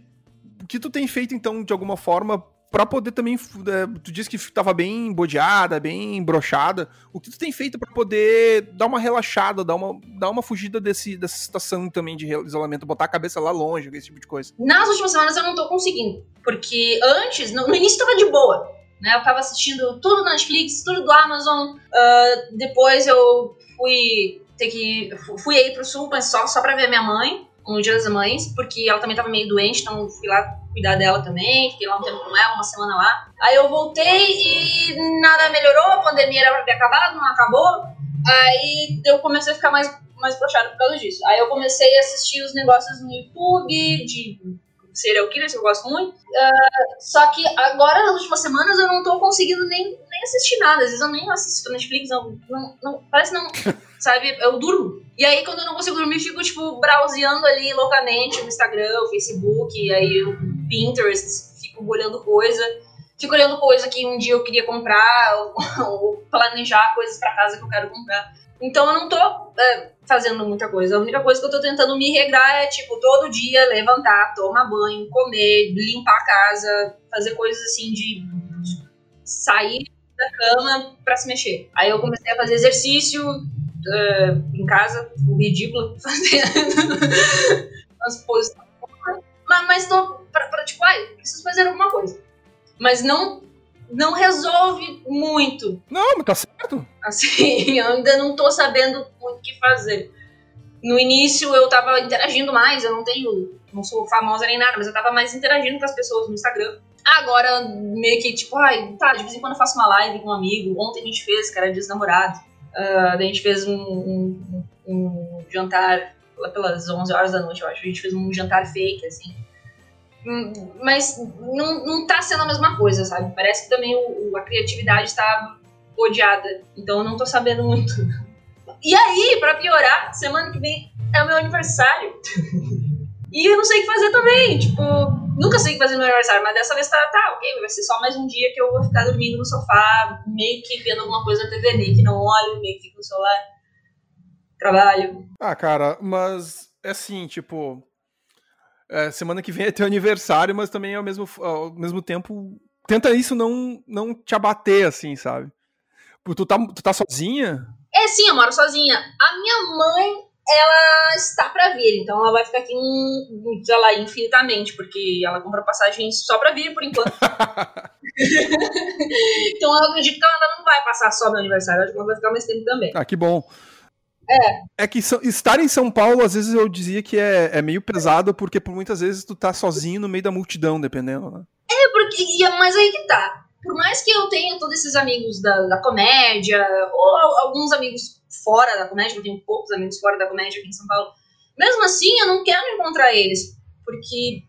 [SPEAKER 1] o que tu tem feito, então, de alguma forma, para poder também. É, tu disse que estava bem bodeada, bem brochada. O que tu tem feito para poder dar uma relaxada, dar uma, dar uma fugida desse, dessa situação também de isolamento, botar a cabeça lá longe, esse tipo de coisa?
[SPEAKER 2] Nas últimas semanas eu não tô conseguindo. Porque antes, no, no início tava de boa. Né? Eu tava assistindo tudo na Netflix, tudo do Amazon. Uh, depois eu fui ter que. Fui aí pro sul, mas só, só pra ver minha mãe no Dia das Mães, porque ela também tava meio doente, então fui lá cuidar dela também, fiquei lá um tempo com ela, uma semana lá. Aí eu voltei e nada melhorou, a pandemia era pra ter acabado, não acabou. Aí eu comecei a ficar mais, mais broxado por causa disso. Aí eu comecei a assistir os negócios no YouTube de serial killers, que eu gosto muito. Uh, só que agora, nas últimas semanas, eu não tô conseguindo nem, nem assistir nada. Às vezes eu nem assisto Netflix, não, não, não parece não, sabe? Eu durmo. E aí, quando eu não consigo dormir, fico, tipo, browseando ali loucamente no Instagram, o Facebook, aí o Pinterest, fico olhando coisa. Fico olhando coisa que um dia eu queria comprar, ou, ou planejar coisas para casa que eu quero comprar. Então eu não tô é, fazendo muita coisa. A única coisa que eu tô tentando me regrar é, tipo, todo dia levantar, tomar banho, comer, limpar a casa, fazer coisas assim de, de sair da cama para se mexer. Aí eu comecei a fazer exercício uh, em casa, o ridículo, fazendo as poses. Mas, mas tô pra, pra, tipo, ai, preciso fazer alguma coisa. Mas não não resolve muito.
[SPEAKER 1] Não, mas tá certo.
[SPEAKER 2] Assim, eu ainda não tô sabendo muito o que fazer. No início eu tava interagindo mais, eu não tenho. não sou famosa nem nada, mas eu tava mais interagindo com as pessoas no Instagram. Agora, meio que tipo, ai, tá, de vez em quando eu faço uma live com um amigo. Ontem a gente fez, que era dia dos namorados. Uh, a gente fez um, um, um jantar lá pelas 11 horas da noite, eu acho. A gente fez um jantar fake, assim mas não, não tá sendo a mesma coisa, sabe? Parece que também o, a criatividade está odiada. Então eu não tô sabendo muito. E aí, para piorar, semana que vem é o meu aniversário. e eu não sei o que fazer também. Tipo, nunca sei o que fazer no meu aniversário, mas dessa vez tá, tá, ok, vai ser só mais um dia que eu vou ficar dormindo no sofá, meio que vendo alguma coisa na TV, meio que não olho, meio que fico no celular. Trabalho.
[SPEAKER 1] Ah, cara, mas é assim, tipo, é, semana que vem é teu aniversário, mas também ao mesmo, ao mesmo tempo tenta isso não, não te abater, assim, sabe? Tu tá, tu tá sozinha?
[SPEAKER 2] É, sim, eu moro sozinha. A minha mãe, ela está para vir, então ela vai ficar aqui, sei lá, infinitamente, porque ela comprou passagem só pra vir, por enquanto. então eu acredito que ela não vai passar só meu aniversário, acho que ela vai ficar mais tempo também.
[SPEAKER 1] Ah, que bom.
[SPEAKER 2] É.
[SPEAKER 1] É que estar em São Paulo, às vezes eu dizia que é, é meio pesado, porque por muitas vezes tu tá sozinho no meio da multidão, dependendo, né?
[SPEAKER 2] É, porque. Mas aí que tá. Por mais que eu tenha todos esses amigos da, da comédia, ou alguns amigos fora da comédia, eu tenho poucos amigos fora da comédia aqui em São Paulo, mesmo assim eu não quero encontrar eles. Porque.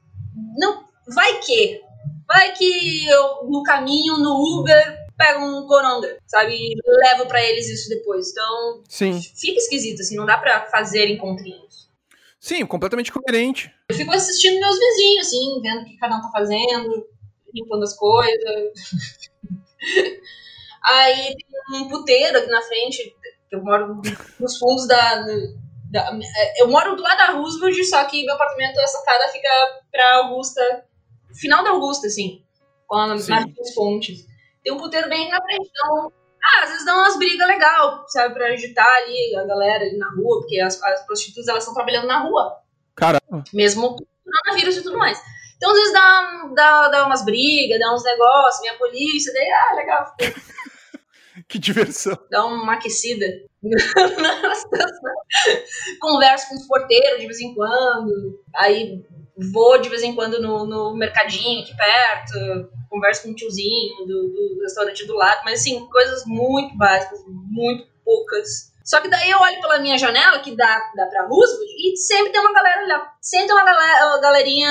[SPEAKER 2] Não. Vai que. Vai que eu, no caminho, no Uber, pego um coronga, sabe? E levo para eles isso depois. Então,
[SPEAKER 1] Sim.
[SPEAKER 2] fica esquisito, assim, não dá para fazer encontrinhos.
[SPEAKER 1] Sim, completamente coerente.
[SPEAKER 2] Eu fico assistindo meus vizinhos, assim, vendo o que cada um tá fazendo, limpando as coisas. Aí tem um puteiro aqui na frente, eu moro nos fundos da, da, Eu moro do lado da Roosevelt, só que meu apartamento, a sacada fica pra Augusta, final da Augusta, assim, com a Martins Fontes. tem um puteiro bem na frente. Então, ah, às vezes dá umas brigas legal, sabe, pra agitar ali a galera ali na rua, porque as, as prostitutas elas estão trabalhando na rua.
[SPEAKER 1] Cara.
[SPEAKER 2] Mesmo com coronavírus e tudo mais. Então, às vezes dá, dá, dá umas brigas, dá uns negócios, vem a polícia, daí, ah, legal.
[SPEAKER 1] que diversão.
[SPEAKER 2] Dá uma aquecida. Converso com os porteiros de vez em quando. Aí vou de vez em quando no, no mercadinho aqui perto, converso com o tiozinho do, do restaurante do lado, mas assim, coisas muito básicas, muito poucas. Só que daí eu olho pela minha janela, que dá, dá pra Roosevelt, e sempre tem uma galera lá. Sempre tem uma galera, galerinha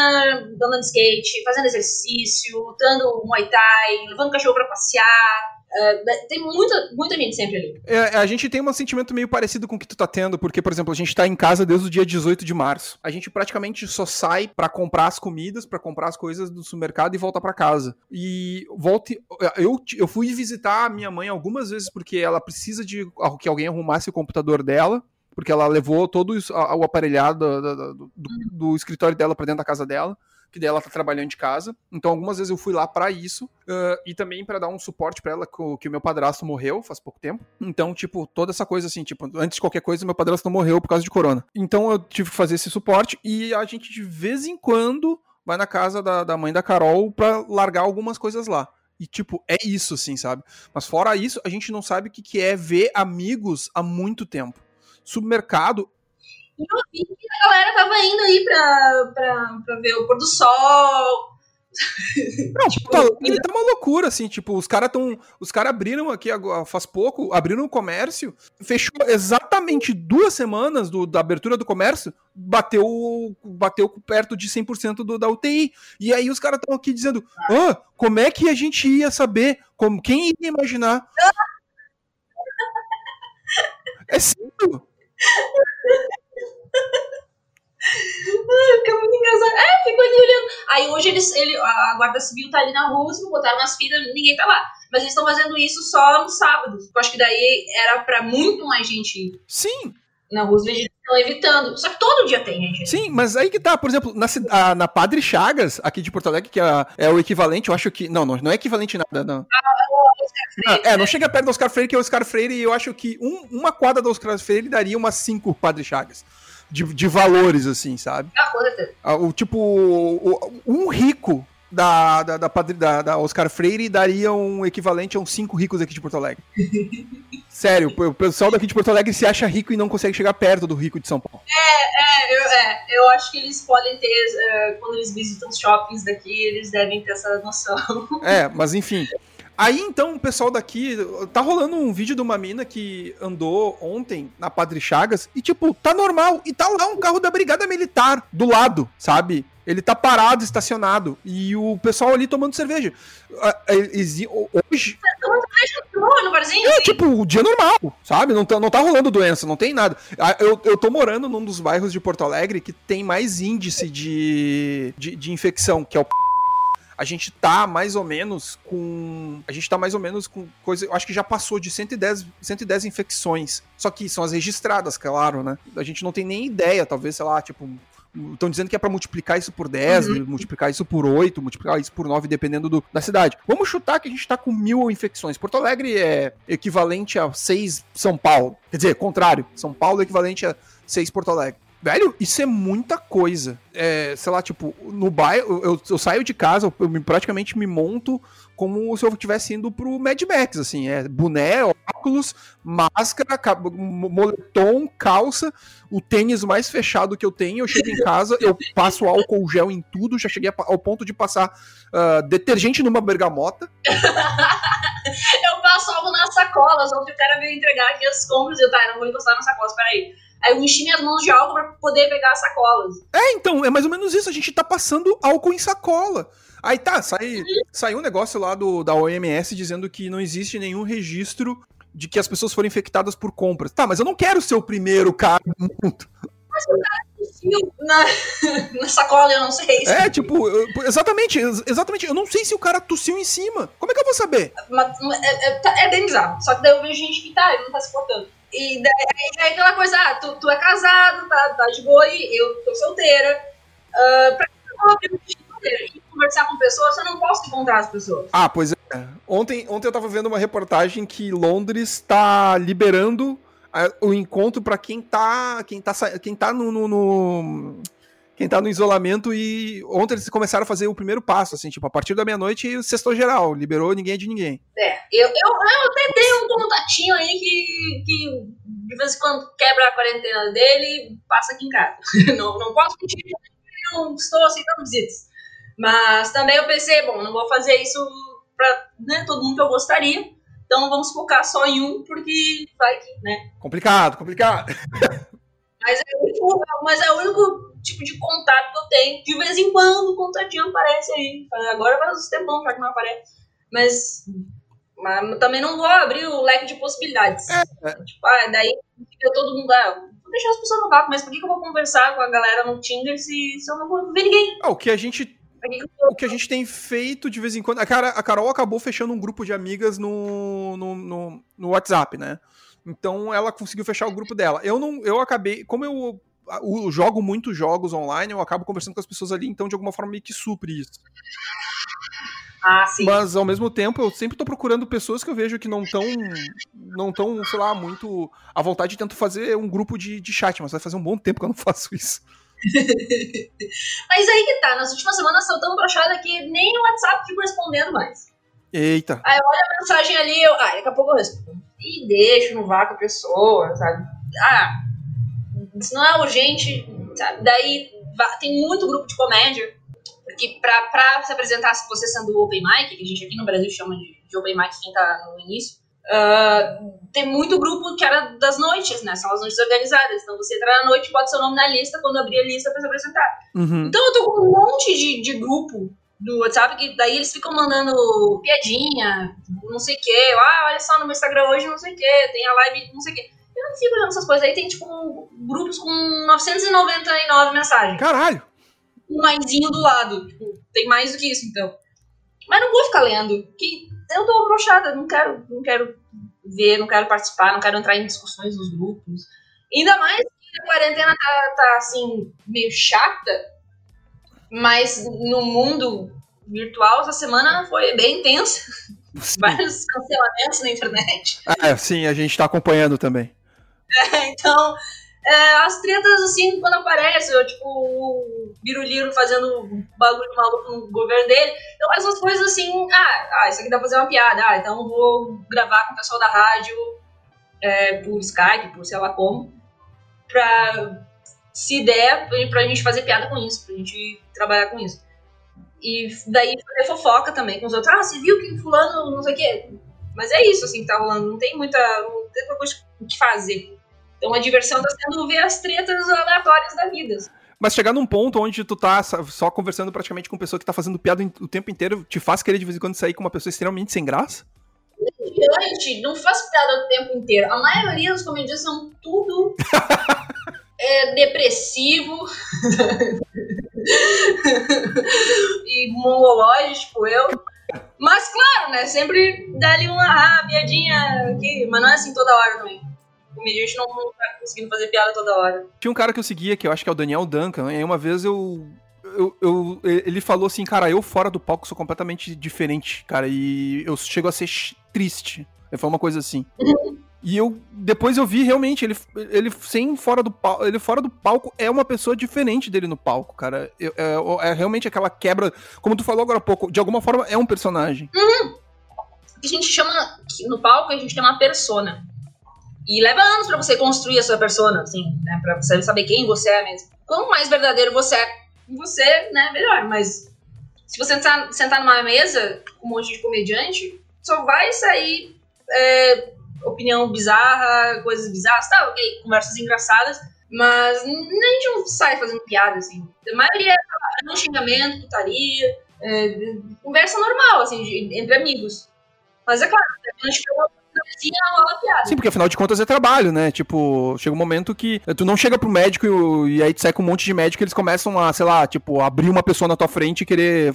[SPEAKER 2] andando de skate, fazendo exercício, lutando Muay Thai, levando o cachorro pra passear, Uh, tem muita, muita gente sempre ali.
[SPEAKER 1] É, a gente tem um sentimento meio parecido com o que tu tá tendo, porque, por exemplo, a gente tá em casa desde o dia 18 de março. A gente praticamente só sai para comprar as comidas, para comprar as coisas do supermercado e volta para casa. E volte. Eu, eu fui visitar a minha mãe algumas vezes porque ela precisa de que alguém arrumasse o computador dela porque ela levou todo o aparelhado do, do, do escritório dela para dentro da casa dela que daí ela tá trabalhando de casa. Então, algumas vezes eu fui lá para isso uh, e também para dar um suporte para ela, que o meu padrasto morreu faz pouco tempo. Então, tipo, toda essa coisa assim, tipo, antes de qualquer coisa, meu padrasto morreu por causa de corona. Então, eu tive que fazer esse suporte e a gente de vez em quando vai na casa da, da mãe da Carol para largar algumas coisas lá. E, tipo, é isso, assim, sabe? Mas fora isso, a gente não sabe o que, que é ver amigos há muito tempo. Supermercado
[SPEAKER 2] e eu vi que a galera tava indo aí pra, pra, pra ver o pôr do sol.
[SPEAKER 1] Não, tipo, tá, tá uma loucura, assim, tipo, os caras tão. Os caras abriram aqui faz pouco, abriram o comércio, fechou exatamente duas semanas do, da abertura do comércio, bateu, bateu perto de 100% do, da UTI. E aí os caras estão aqui dizendo: ah, como é que a gente ia saber? Como, quem iria imaginar? é sério.
[SPEAKER 2] Fica muito engraçado. É, fico ali olhando. Aí hoje eles, ele, a Guarda Civil tá ali na rua, botaram as filas, ninguém tá lá. Mas eles estão fazendo isso só no sábado. Eu acho que daí era pra muito mais gente ir.
[SPEAKER 1] Sim.
[SPEAKER 2] Na rua, eles estão evitando. Só que todo dia tem gente.
[SPEAKER 1] Sim, mas aí que tá, por exemplo, na, a, na Padre Chagas, aqui de Porto Alegre, que é, é, o equivalente, eu acho que. Não, não, não é equivalente nada, não. Ah, é, não né? chega perto do Oscar Freire, que é o Oscar Freire, e eu acho que um, uma quadra do Oscar Freire daria umas cinco Padre Chagas de, de valores, assim, sabe? Ah, o, tipo, o, um rico da, da, da, da, da Oscar Freire daria um equivalente a uns cinco ricos aqui de Porto Alegre. Sério, o pessoal daqui de Porto Alegre se acha rico e não consegue chegar perto do rico de São Paulo.
[SPEAKER 2] É, é, eu, é, eu acho que eles podem ter, uh, quando eles visitam os shoppings daqui, eles devem ter essa noção.
[SPEAKER 1] É, mas enfim. Aí então o pessoal daqui. Tá rolando um vídeo de uma mina que andou ontem na Padre Chagas e, tipo, tá normal. E tá lá um carro da Brigada Militar do lado, sabe? Ele tá parado, estacionado. E o pessoal ali tomando cerveja. Hoje.
[SPEAKER 2] no barzinho?
[SPEAKER 1] É, tipo, o dia normal, sabe? Não tá, não tá rolando doença, não tem nada. Eu, eu tô morando num dos bairros de Porto Alegre que tem mais índice de, de, de infecção, que é o a gente tá mais ou menos com. A gente tá mais ou menos com coisa. Eu acho que já passou de 110, 110 infecções. Só que são as registradas, claro, né? A gente não tem nem ideia, talvez, sei lá, tipo. Estão dizendo que é para multiplicar isso por 10, uhum. multiplicar isso por 8, multiplicar isso por 9, dependendo do, da cidade. Vamos chutar que a gente tá com mil infecções. Porto Alegre é equivalente a 6 São Paulo. Quer dizer, contrário. São Paulo é equivalente a 6 Porto Alegre. Velho, isso é muita coisa. É, sei lá, tipo, no bairro, eu, eu saio de casa, eu me, praticamente me monto como se eu estivesse indo pro Mad Max, assim, é boné, óculos, máscara, moletom, calça, o tênis mais fechado que eu tenho, eu chego em casa, eu passo álcool gel em tudo, já cheguei ao ponto de passar uh, detergente numa bergamota.
[SPEAKER 2] eu passo algo nas sacolas, onde o cara veio entregar aqui as compras e eu, tá, eu não vou encostar nas sacolas, peraí. Aí eu enchi minhas mãos de álcool pra poder pegar as sacolas.
[SPEAKER 1] É, então, é mais ou menos isso. A gente tá passando álcool em sacola. Aí tá, sai, saiu um negócio lá do, da OMS dizendo que não existe nenhum registro de que as pessoas foram infectadas por compras. Tá, mas eu não quero ser o primeiro cara do mundo.
[SPEAKER 2] Mas o cara na, na sacola, eu não sei.
[SPEAKER 1] É, tipo, exatamente, exatamente. Eu não sei se o cara tossiu em cima. Como é que eu vou saber?
[SPEAKER 2] Mas, é, é, tá, é bem bizarro. Só que daí eu vejo gente que tá, ele não tá se portando. E daí é aquela coisa, ah, tu, tu é casado, tá, tá de boa, e eu tô solteira. Uh, pra que eu vou conversar com pessoas, eu não posso encontrar as pessoas.
[SPEAKER 1] Ah, pois é. Ontem, ontem eu tava vendo uma reportagem que Londres está liberando a, o encontro para quem tá, quem tá, quem tá no, no, no quem tá no isolamento e ontem eles começaram a fazer o primeiro passo, assim, tipo, a partir da meia-noite, sextou geral, liberou ninguém de ninguém.
[SPEAKER 2] É, eu, eu, eu até tenho um contatinho aí que, que de vez em quando quebra a quarentena dele e passa aqui em casa. Não, não posso mentir, não estou aceitando visitas. Mas também eu pensei, bom, não vou fazer isso pra né, todo mundo que eu gostaria, então vamos focar só em um, porque vai que, né?
[SPEAKER 1] Complicado, complicado.
[SPEAKER 2] Mas é, o único, mas é o único tipo de contato que eu tenho. De vez em quando o contatinho aparece aí. Agora faz uns tempão já que não aparece. Mas, mas também não vou abrir o leque de possibilidades. É. Tipo, ah, daí fica todo mundo. Ah, vou deixar as pessoas no vácuo, mas por que, que eu vou conversar com a galera no Tinder se, se eu não vou ver ninguém?
[SPEAKER 1] Ah, o que a gente o que a gente tem feito de vez em quando. A, cara, a Carol acabou fechando um grupo de amigas no, no, no, no WhatsApp, né? Então ela conseguiu fechar o grupo dela. Eu não, eu acabei, como eu, eu jogo muitos jogos online, eu acabo conversando com as pessoas ali, então de alguma forma meio que supre isso.
[SPEAKER 2] Ah, sim.
[SPEAKER 1] Mas ao mesmo tempo, eu sempre tô procurando pessoas que eu vejo que não estão, não tão, sei lá, muito à vontade de tentar fazer um grupo de, de chat, mas vai fazer um bom tempo que eu não faço isso.
[SPEAKER 2] mas aí que tá, nas últimas semanas eu tão brochada que nem no WhatsApp fico respondendo mais.
[SPEAKER 1] Eita.
[SPEAKER 2] Aí olha a mensagem ali, eu, ah, daqui a pouco eu respondo e deixo no vácuo a pessoa, sabe? Ah, isso não é urgente, sabe? Daí tem muito grupo de comédia, porque pra, pra se apresentar, se você sendo open mic, que a gente aqui no Brasil chama de, de open mic quem tá no início, uh, tem muito grupo que era das noites, né? São as noites organizadas. Então você entra na noite, bota seu nome na lista quando abrir a lista pra se apresentar.
[SPEAKER 1] Uhum.
[SPEAKER 2] Então eu tô com um monte de, de grupo do WhatsApp, que daí eles ficam mandando piadinha, não sei o que. Ah, olha só no meu Instagram hoje, não sei o que, tem a live, não sei o que. Eu não fico olhando essas coisas. Aí tem, tipo, grupos com 999 mensagens.
[SPEAKER 1] Caralho!
[SPEAKER 2] Um maisinho do lado. Tipo, tem mais do que isso, então. Mas não vou ficar lendo. Que eu tô brochada, não quero, não quero ver, não quero participar, não quero entrar em discussões nos grupos. Ainda mais que a quarentena tá, tá assim, meio chata mas no mundo virtual, essa semana foi bem intensa. Sim. Vários cancelamentos na internet.
[SPEAKER 1] É, sim, a gente está acompanhando também.
[SPEAKER 2] É, então, é, as tretas, assim, quando aparecem, eu, tipo, o Biruliro fazendo bagulho maluco no governo dele, então essas coisas assim, ah, ah, isso aqui dá pra fazer uma piada, ah, então vou gravar com o pessoal da rádio é, por Skype, por sei lá como, pra se der, pra gente fazer piada com isso, pra gente trabalhar com isso. E daí fazer fofoca também com os outros. Ah, você viu que fulano não sei o quê. Mas é isso, assim, que tá rolando. Não tem muita, não tem muita coisa o que fazer. Então a diversão tá sendo ver as tretas aleatórias da vida.
[SPEAKER 1] Mas chegar num ponto onde tu tá só conversando praticamente com pessoa que tá fazendo piada o tempo inteiro, te faz querer de vez em quando sair com uma pessoa extremamente sem graça?
[SPEAKER 2] Gente, não faz piada o tempo inteiro. A maioria dos comediantes são tudo é, depressivo e mongolóide, tipo eu. Mas claro, né? Sempre dá ali uma ah, piadinha aqui, mas não é assim toda hora também. A gente não, não tá conseguindo fazer piada toda hora.
[SPEAKER 1] Tinha um cara que eu seguia, que eu acho que é o Daniel Duncan, e aí uma vez eu eu, eu, ele falou assim, cara, eu fora do palco sou completamente diferente, cara, e eu chego a ser triste. Ele falou uma coisa assim. E eu depois eu vi realmente ele, ele sem fora do palco, ele fora do palco é uma pessoa diferente dele no palco, cara. É, é, é, realmente aquela quebra, como tu falou agora há pouco, de alguma forma é um personagem.
[SPEAKER 2] Uhum. A gente chama no palco a gente tem uma persona. E leva anos para você construir a sua persona, assim, né, para você saber quem você é mesmo. Quanto mais verdadeiro você é, você, né, melhor, mas se você sentar, sentar numa mesa com um monte de comediante, só vai sair é, opinião bizarra, coisas bizarras, tá, ok, conversas engraçadas, mas a gente sai fazendo piada, assim. A maioria é um xingamento, putaria, é, conversa normal, assim, de, entre amigos. Mas é claro, acho que eu
[SPEAKER 1] Sim, porque afinal de contas é trabalho, né? Tipo, chega um momento que tu não chega pro médico e, e aí tu sai com um monte de médico e eles começam a, sei lá, tipo, abrir uma pessoa na tua frente e querer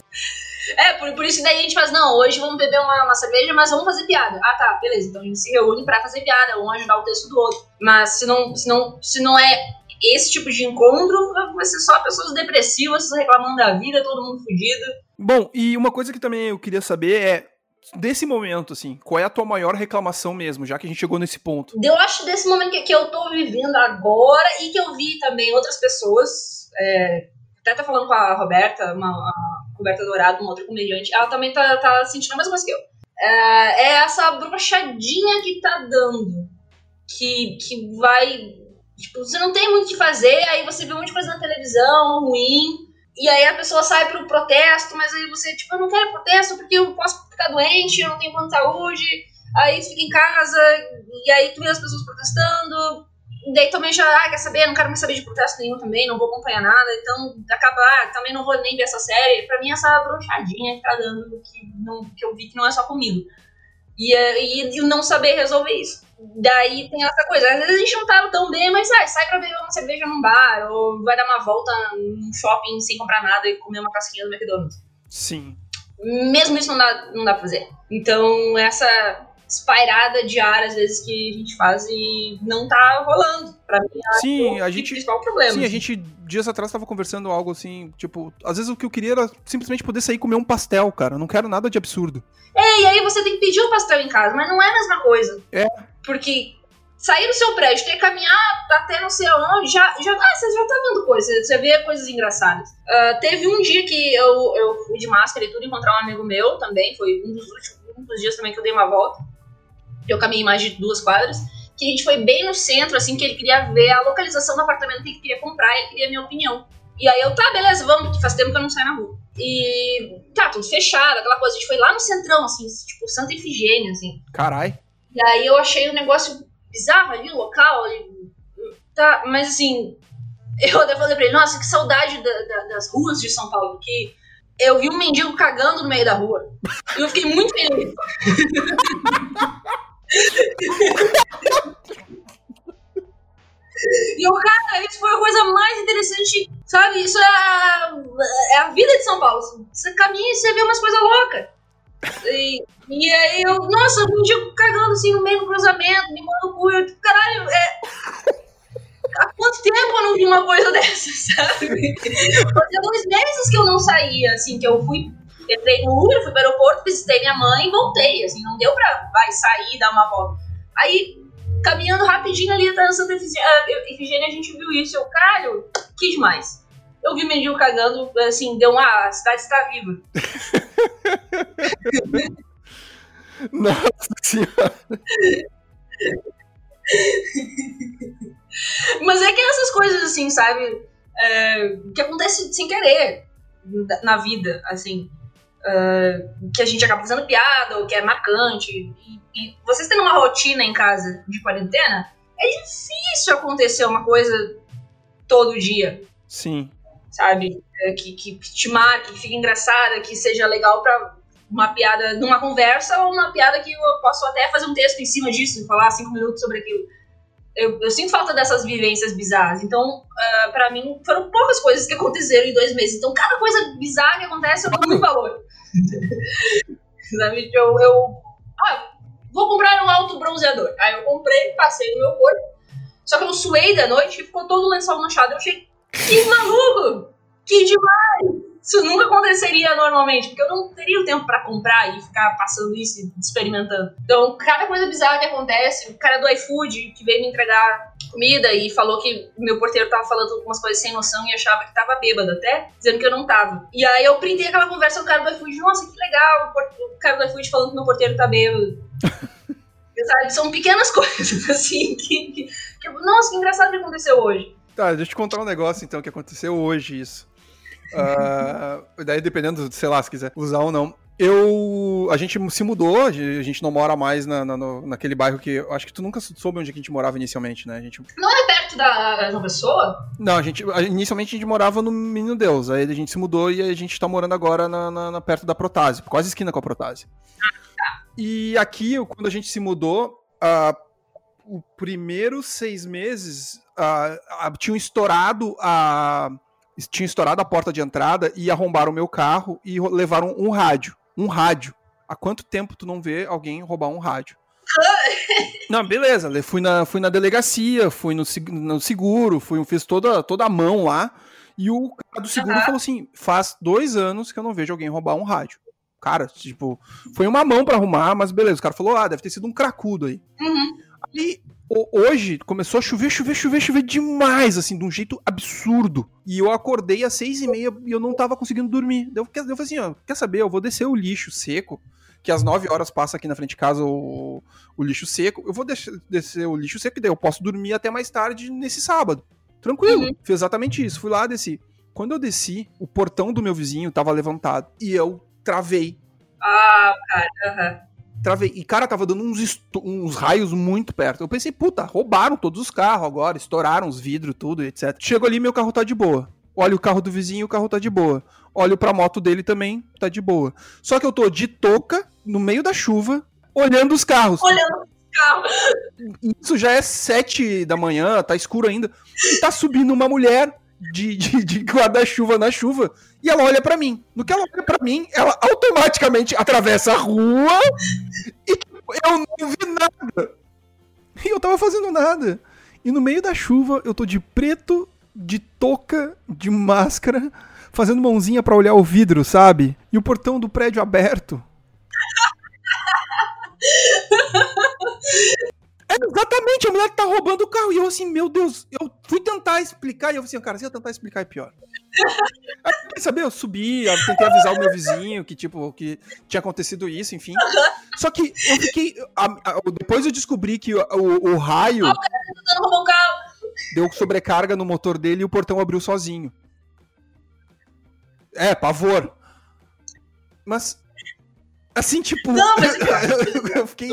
[SPEAKER 2] é, por, por isso que daí a gente faz, não, hoje vamos beber uma, uma cerveja, mas vamos fazer piada. Ah, tá, beleza. Então a gente se reúne pra fazer piada, um ajudar o texto do outro. Mas se não, se não, se não é esse tipo de encontro, vai ser só pessoas depressivas reclamando da vida, todo mundo fudido.
[SPEAKER 1] Bom, e uma coisa que também eu queria saber é desse momento, assim, qual é a tua maior reclamação mesmo, já que a gente chegou nesse ponto?
[SPEAKER 2] Eu acho desse momento que, que eu tô vivendo agora e que eu vi também outras pessoas. É, até tá falando com a Roberta, uma, a Roberta Dourado, uma outra comediante, ela também tá, tá sentindo a mesma coisa que eu. É, é essa brochadinha que tá dando. Que, que vai. Tipo, você não tem muito o que fazer, aí você vê um monte de coisa na televisão ruim e aí a pessoa sai pro protesto, mas aí você, tipo, eu não quero protesto porque eu posso ficar doente, eu não tenho plano de saúde. Aí fica em casa, e aí tu vê as pessoas protestando. Daí também já, ah, quer saber? Não quero mais saber de protesto nenhum também, não vou acompanhar nada. Então, acaba, ah, também não vou nem ver essa série. Pra mim, essa bronchadinha que tá dando, que, não, que eu vi que não é só comigo. E, e, e não saber resolver isso. Daí tem essa coisa. Às vezes a gente não tá tão bem, mas sai, sai pra beber uma cerveja num bar, ou vai dar uma volta num shopping sem comprar nada e comer uma casquinha do McDonald's.
[SPEAKER 1] Sim.
[SPEAKER 2] Mesmo isso não dá, não dá pra fazer. Então, essa espairada diária, às vezes, que a gente faz e não tá rolando. Pra mim,
[SPEAKER 1] sim,
[SPEAKER 2] é
[SPEAKER 1] a gente,
[SPEAKER 2] principal problema.
[SPEAKER 1] Sim, a gente, dias atrás, tava conversando algo assim, tipo, às vezes o que eu queria era simplesmente poder sair e comer um pastel, cara. Eu não quero nada de absurdo.
[SPEAKER 2] É, e aí você tem que pedir um pastel em casa, mas não é a mesma coisa.
[SPEAKER 1] É.
[SPEAKER 2] Porque sair do seu prédio, ter que caminhar até não sei aonde, já, já, ah, você já tá vendo coisas, você vê coisas engraçadas. Uh, teve um dia que eu, eu fui de máscara e tudo encontrar um amigo meu também, foi um dos últimos um dos dias também que eu dei uma volta eu caminhei mais de duas quadras, que a gente foi bem no centro, assim, que ele queria ver a localização do apartamento que ele queria comprar, ele queria a minha opinião. E aí eu, tá, beleza, vamos, porque faz tempo que eu não saio na rua. E tá, tudo fechado, aquela coisa. A gente foi lá no centrão, assim, tipo, Santa Ifigênia, assim.
[SPEAKER 1] Carai.
[SPEAKER 2] E aí eu achei um negócio bizarro ali, o local, ali. Tá, mas assim, eu até falei pra ele, nossa, que saudade da, da, das ruas de São Paulo, porque eu vi um mendigo cagando no meio da rua. E eu fiquei muito feliz. E o cara, isso foi a coisa mais interessante, sabe? Isso é a, é a vida de São Paulo. Você caminha e você vê umas coisas loucas. E, e aí eu, nossa, um dia cagando assim no meio do cruzamento, me manda o cu, eu, caralho, é. Há quanto tempo eu não vi uma coisa dessa, sabe? Fazia dois meses que eu não saía, assim, que eu fui entrei no Uber, fui pro aeroporto, visitei minha mãe e voltei. Assim, não deu pra vai, sair dar uma volta. Aí, caminhando rapidinho ali atrás da Santa Efigênia, a gente viu isso. Eu, caralho, que demais. Eu vi o mendigo cagando, assim, deu uma. Ah, a cidade está viva.
[SPEAKER 1] Nossa senhora.
[SPEAKER 2] Mas é que essas coisas, assim, sabe? É, que acontece sem querer na vida, assim uh, que a gente acaba fazendo piada ou que é marcante. E, e vocês tendo uma rotina em casa de quarentena, é difícil acontecer uma coisa todo dia.
[SPEAKER 1] Sim.
[SPEAKER 2] Sabe? É, que, que te marque, que fique engraçada, que seja legal pra uma piada numa conversa ou uma piada que eu posso até fazer um texto em cima disso, falar cinco minutos sobre aquilo. Eu, eu sinto falta dessas vivências bizarras. Então, uh, ah, para mim, foram poucas coisas que aconteceram em dois meses. Então, cada coisa bizarra que acontece, eu dou muito valor. Sabe? Eu, eu ah, vou comprar um alto bronzeador. Aí eu comprei, passei no meu corpo. Só que eu suei da noite e ficou todo o lençol manchado. Eu achei, que maluco! Que demais! Isso nunca aconteceria normalmente, porque eu não teria o tempo para comprar e ficar passando isso e experimentando. Então, cada coisa bizarra que acontece, o cara do iFood que veio me entregar comida e falou que meu porteiro tava falando algumas coisas sem noção e achava que tava bêbado até, dizendo que eu não tava. E aí eu printei aquela conversa com o cara do iFood, nossa, que legal, o cara do iFood falando que meu porteiro tá bêbado. Sabe? São pequenas coisas, assim, que, que, que, Nossa, que engraçado que aconteceu hoje.
[SPEAKER 1] Tá, deixa eu te contar um negócio, então, que aconteceu hoje, isso. Uh, daí, dependendo, sei lá, se quiser usar ou não. Eu. A gente se mudou, a gente não mora mais na, na, naquele bairro que. Acho que tu nunca soube onde a gente morava inicialmente, né? A gente...
[SPEAKER 2] Não é perto da João Pessoa?
[SPEAKER 1] Não, a gente. Inicialmente a gente morava no Menino Deus. Aí a gente se mudou e a gente tá morando agora na, na, na perto da Protase, quase esquina com a Protase. Ah, tá. E aqui, quando a gente se mudou, uh, o primeiro seis meses uh, uh, tinham estourado a. Tinha estourado a porta de entrada e arrombaram o meu carro e levaram um rádio. Um rádio. Há quanto tempo tu não vê alguém roubar um rádio? Não, beleza. Fui na, fui na delegacia, fui no, no seguro, fui, fiz toda, toda a mão lá. E o cara do seguro uhum. falou assim: faz dois anos que eu não vejo alguém roubar um rádio. Cara, tipo, foi uma mão para arrumar, mas beleza. O cara falou, ah, deve ter sido um cracudo aí.
[SPEAKER 2] Uhum.
[SPEAKER 1] Aí, hoje, começou a chover, chover, chover, chover demais, assim, de um jeito absurdo. E eu acordei às seis e meia e eu não tava conseguindo dormir. Eu, eu falei assim, ó, quer saber, eu vou descer o lixo seco, que às nove horas passa aqui na frente de casa o, o lixo seco. Eu vou descer, descer o lixo seco e daí eu posso dormir até mais tarde nesse sábado. Tranquilo. Uhum. Fiz exatamente isso. Fui lá, desci. Quando eu desci, o portão do meu vizinho tava levantado. E eu travei.
[SPEAKER 2] Ah, cara, aham. Uhum.
[SPEAKER 1] Travei. E, cara, tava dando uns, uns raios muito perto. Eu pensei, puta, roubaram todos os carros agora, estouraram os vidros, tudo, etc. Chego ali, meu carro tá de boa. Olha o carro do vizinho, o carro tá de boa. Olho pra moto dele também, tá de boa. Só que eu tô de touca, no meio da chuva, olhando os carros.
[SPEAKER 2] Olhando os carros.
[SPEAKER 1] Isso já é sete da manhã, tá escuro ainda. E tá subindo uma mulher de, de, de guarda-chuva na chuva e ela olha para mim. No que ela olha para mim, ela automaticamente atravessa a rua e tipo, eu não vi nada. E eu tava fazendo nada. E no meio da chuva, eu tô de preto, de touca, de máscara, fazendo mãozinha para olhar o vidro, sabe? E o portão do prédio aberto. É, exatamente, a mulher que tá roubando o carro. E eu assim, meu Deus, eu fui tentar explicar, e eu assim, cara, se eu tentar explicar é pior. Aí, quer saber? Eu subi, eu tentei avisar o meu vizinho que, tipo, que tinha acontecido isso, enfim. Só que eu fiquei. A, a, depois eu descobri que o, o, o raio. Deu sobrecarga no motor dele e o portão abriu sozinho. É, pavor. Mas Assim, tipo. Não, mas... eu fiquei.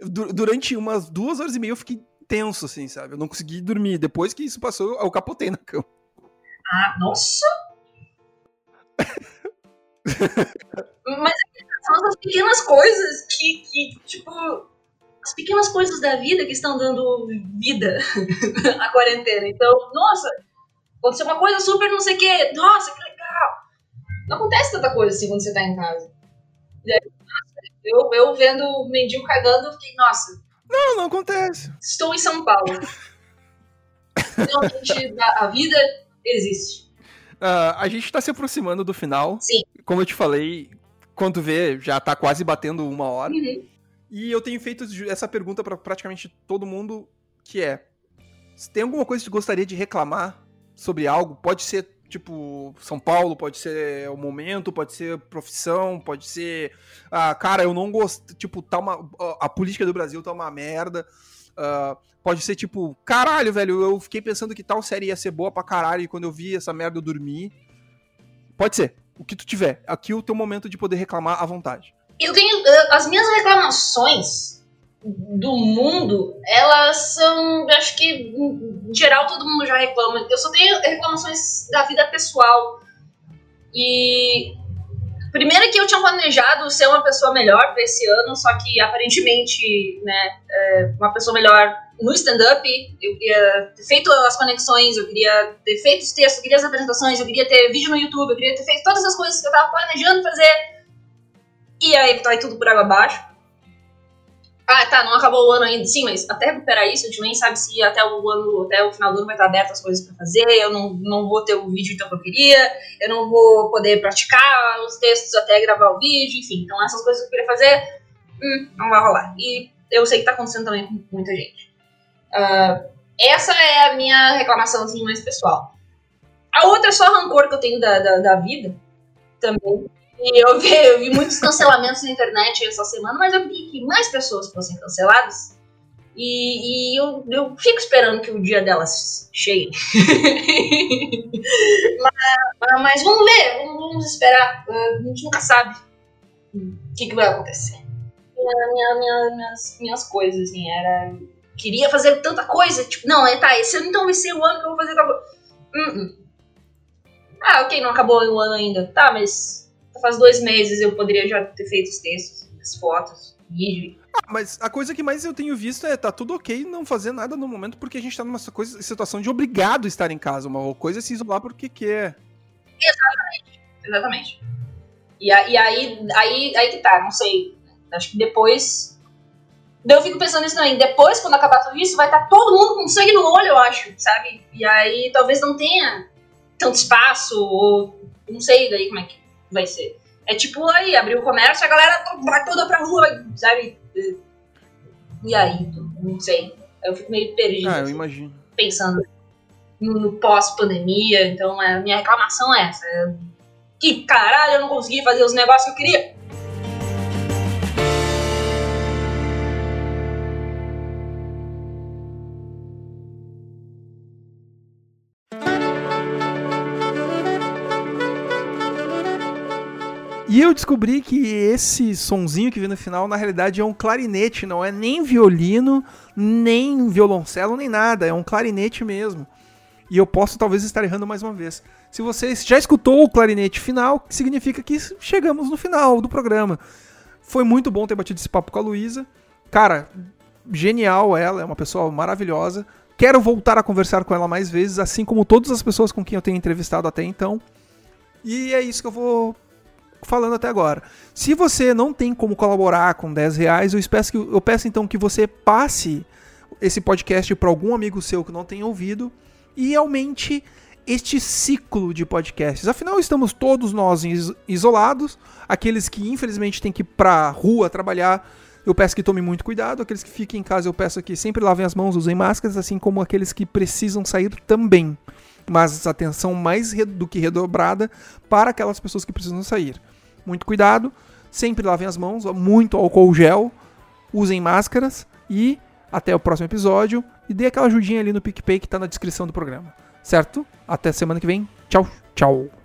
[SPEAKER 1] Durante umas duas horas e meia eu fiquei tenso, assim, sabe? Eu não consegui dormir. Depois que isso passou, eu capotei na cama.
[SPEAKER 2] Ah, nossa! mas são as pequenas coisas que, que, tipo. As pequenas coisas da vida que estão dando vida à quarentena. Então, nossa, aconteceu uma coisa super não sei o quê. Nossa, que legal! Não acontece tanta coisa assim quando você tá em casa. Eu, eu vendo o mendigo cagando, eu fiquei, nossa.
[SPEAKER 1] Não, não acontece.
[SPEAKER 2] Estou em São Paulo. Realmente, a vida existe.
[SPEAKER 1] Uh, a gente está se aproximando do final.
[SPEAKER 2] Sim.
[SPEAKER 1] Como eu te falei, quando vê, já está quase batendo uma hora. Uhum. E eu tenho feito essa pergunta para praticamente todo mundo, que é: se tem alguma coisa que você gostaria de reclamar sobre algo, pode ser tipo, São Paulo pode ser o momento, pode ser profissão, pode ser. Ah, cara, eu não gosto. Tipo, tá uma. A política do Brasil tá uma merda. Uh, pode ser tipo, caralho, velho, eu fiquei pensando que tal série ia ser boa pra caralho e quando eu vi essa merda eu dormi. Pode ser. O que tu tiver. Aqui é o teu momento de poder reclamar à vontade.
[SPEAKER 2] Eu tenho. As minhas reclamações do mundo, elas são, acho que em geral todo mundo já reclama. Eu só tenho reclamações da vida pessoal. E primeiro que eu tinha planejado ser uma pessoa melhor para esse ano, só que aparentemente, né, é, uma pessoa melhor no stand-up, eu queria ter feito as conexões, eu queria ter feito os textos, eu queria as apresentações, eu queria ter vídeo no YouTube, eu queria ter feito todas as coisas que eu tava planejando fazer. E aí vai tudo por água abaixo. Ah, tá, não acabou o ano ainda. Sim, mas até recuperar isso, a gente nem sabe se até o ano, até o final do ano vai estar aberto as coisas para fazer. Eu não, não vou ter o vídeo então que eu queria. Eu não vou poder praticar os textos até gravar o vídeo, enfim. Então essas coisas que eu queria fazer, hum, não vai rolar. E eu sei que tá acontecendo também com muita gente. Uh, essa é a minha reclamação assim, mais pessoal. A outra é só rancor que eu tenho da, da, da vida também eu vi, eu vi muitos cancelamentos na internet essa semana, mas eu vi que mais pessoas fossem canceladas. E, e eu, eu fico esperando que o dia delas chegue. mas, mas, vamos ver, vamos, esperar. A gente nunca sabe o que, que vai acontecer. Minha, minha, minha, minhas, minhas coisas, assim, era. Queria fazer tanta coisa, tipo, não, é, tá, esse ano então vai ser o ano que eu vou fazer tal coisa. Uh -uh. Ah, ok, não acabou o ano ainda. Tá, mas faz dois meses eu poderia já ter feito os textos, as fotos, vídeo.
[SPEAKER 1] Ah, mas a coisa que mais eu tenho visto é tá tudo ok não fazer nada no momento porque a gente tá numa coisa, situação de obrigado a estar em casa. Uma coisa é se isolar porque quer.
[SPEAKER 2] Exatamente. Exatamente. E, a, e aí, aí, aí que tá, não sei. Acho que depois. Eu fico pensando nisso também. Depois, quando acabar tudo isso, vai estar tá todo mundo com sangue no olho, eu acho, sabe? E aí talvez não tenha tanto espaço, ou não sei daí como é que vai ser. É tipo aí, abrir o comércio, a galera vai toda pra rua, sabe? E aí, não sei. Eu fico meio perdido.
[SPEAKER 1] Ah, eu imagino.
[SPEAKER 2] Pensando no, no pós-pandemia, então a minha reclamação é essa. Que caralho, eu não consegui fazer os negócios que eu queria.
[SPEAKER 1] E eu descobri que esse sonzinho que vem no final, na realidade, é um clarinete, não é nem violino, nem violoncelo, nem nada, é um clarinete mesmo. E eu posso talvez estar errando mais uma vez. Se você já escutou o clarinete final, significa que chegamos no final do programa. Foi muito bom ter batido esse papo com a Luísa. Cara, genial ela, é uma pessoa maravilhosa. Quero voltar a conversar com ela mais vezes, assim como todas as pessoas com quem eu tenho entrevistado até então. E é isso que eu vou falando até agora. Se você não tem como colaborar com 10 reais, eu peço, que, eu peço então que você passe esse podcast para algum amigo seu que não tenha ouvido e aumente este ciclo de podcasts. Afinal, estamos todos nós isolados, aqueles que infelizmente têm que ir para rua trabalhar, eu peço que tomem muito cuidado, aqueles que fiquem em casa, eu peço que sempre lavem as mãos, usem máscaras, assim como aqueles que precisam sair também. Mas atenção mais do que redobrada para aquelas pessoas que precisam sair muito cuidado, sempre lavem as mãos, muito álcool gel, usem máscaras e até o próximo episódio e dê aquela ajudinha ali no PicPay que está na descrição do programa. Certo? Até semana que vem. Tchau, tchau.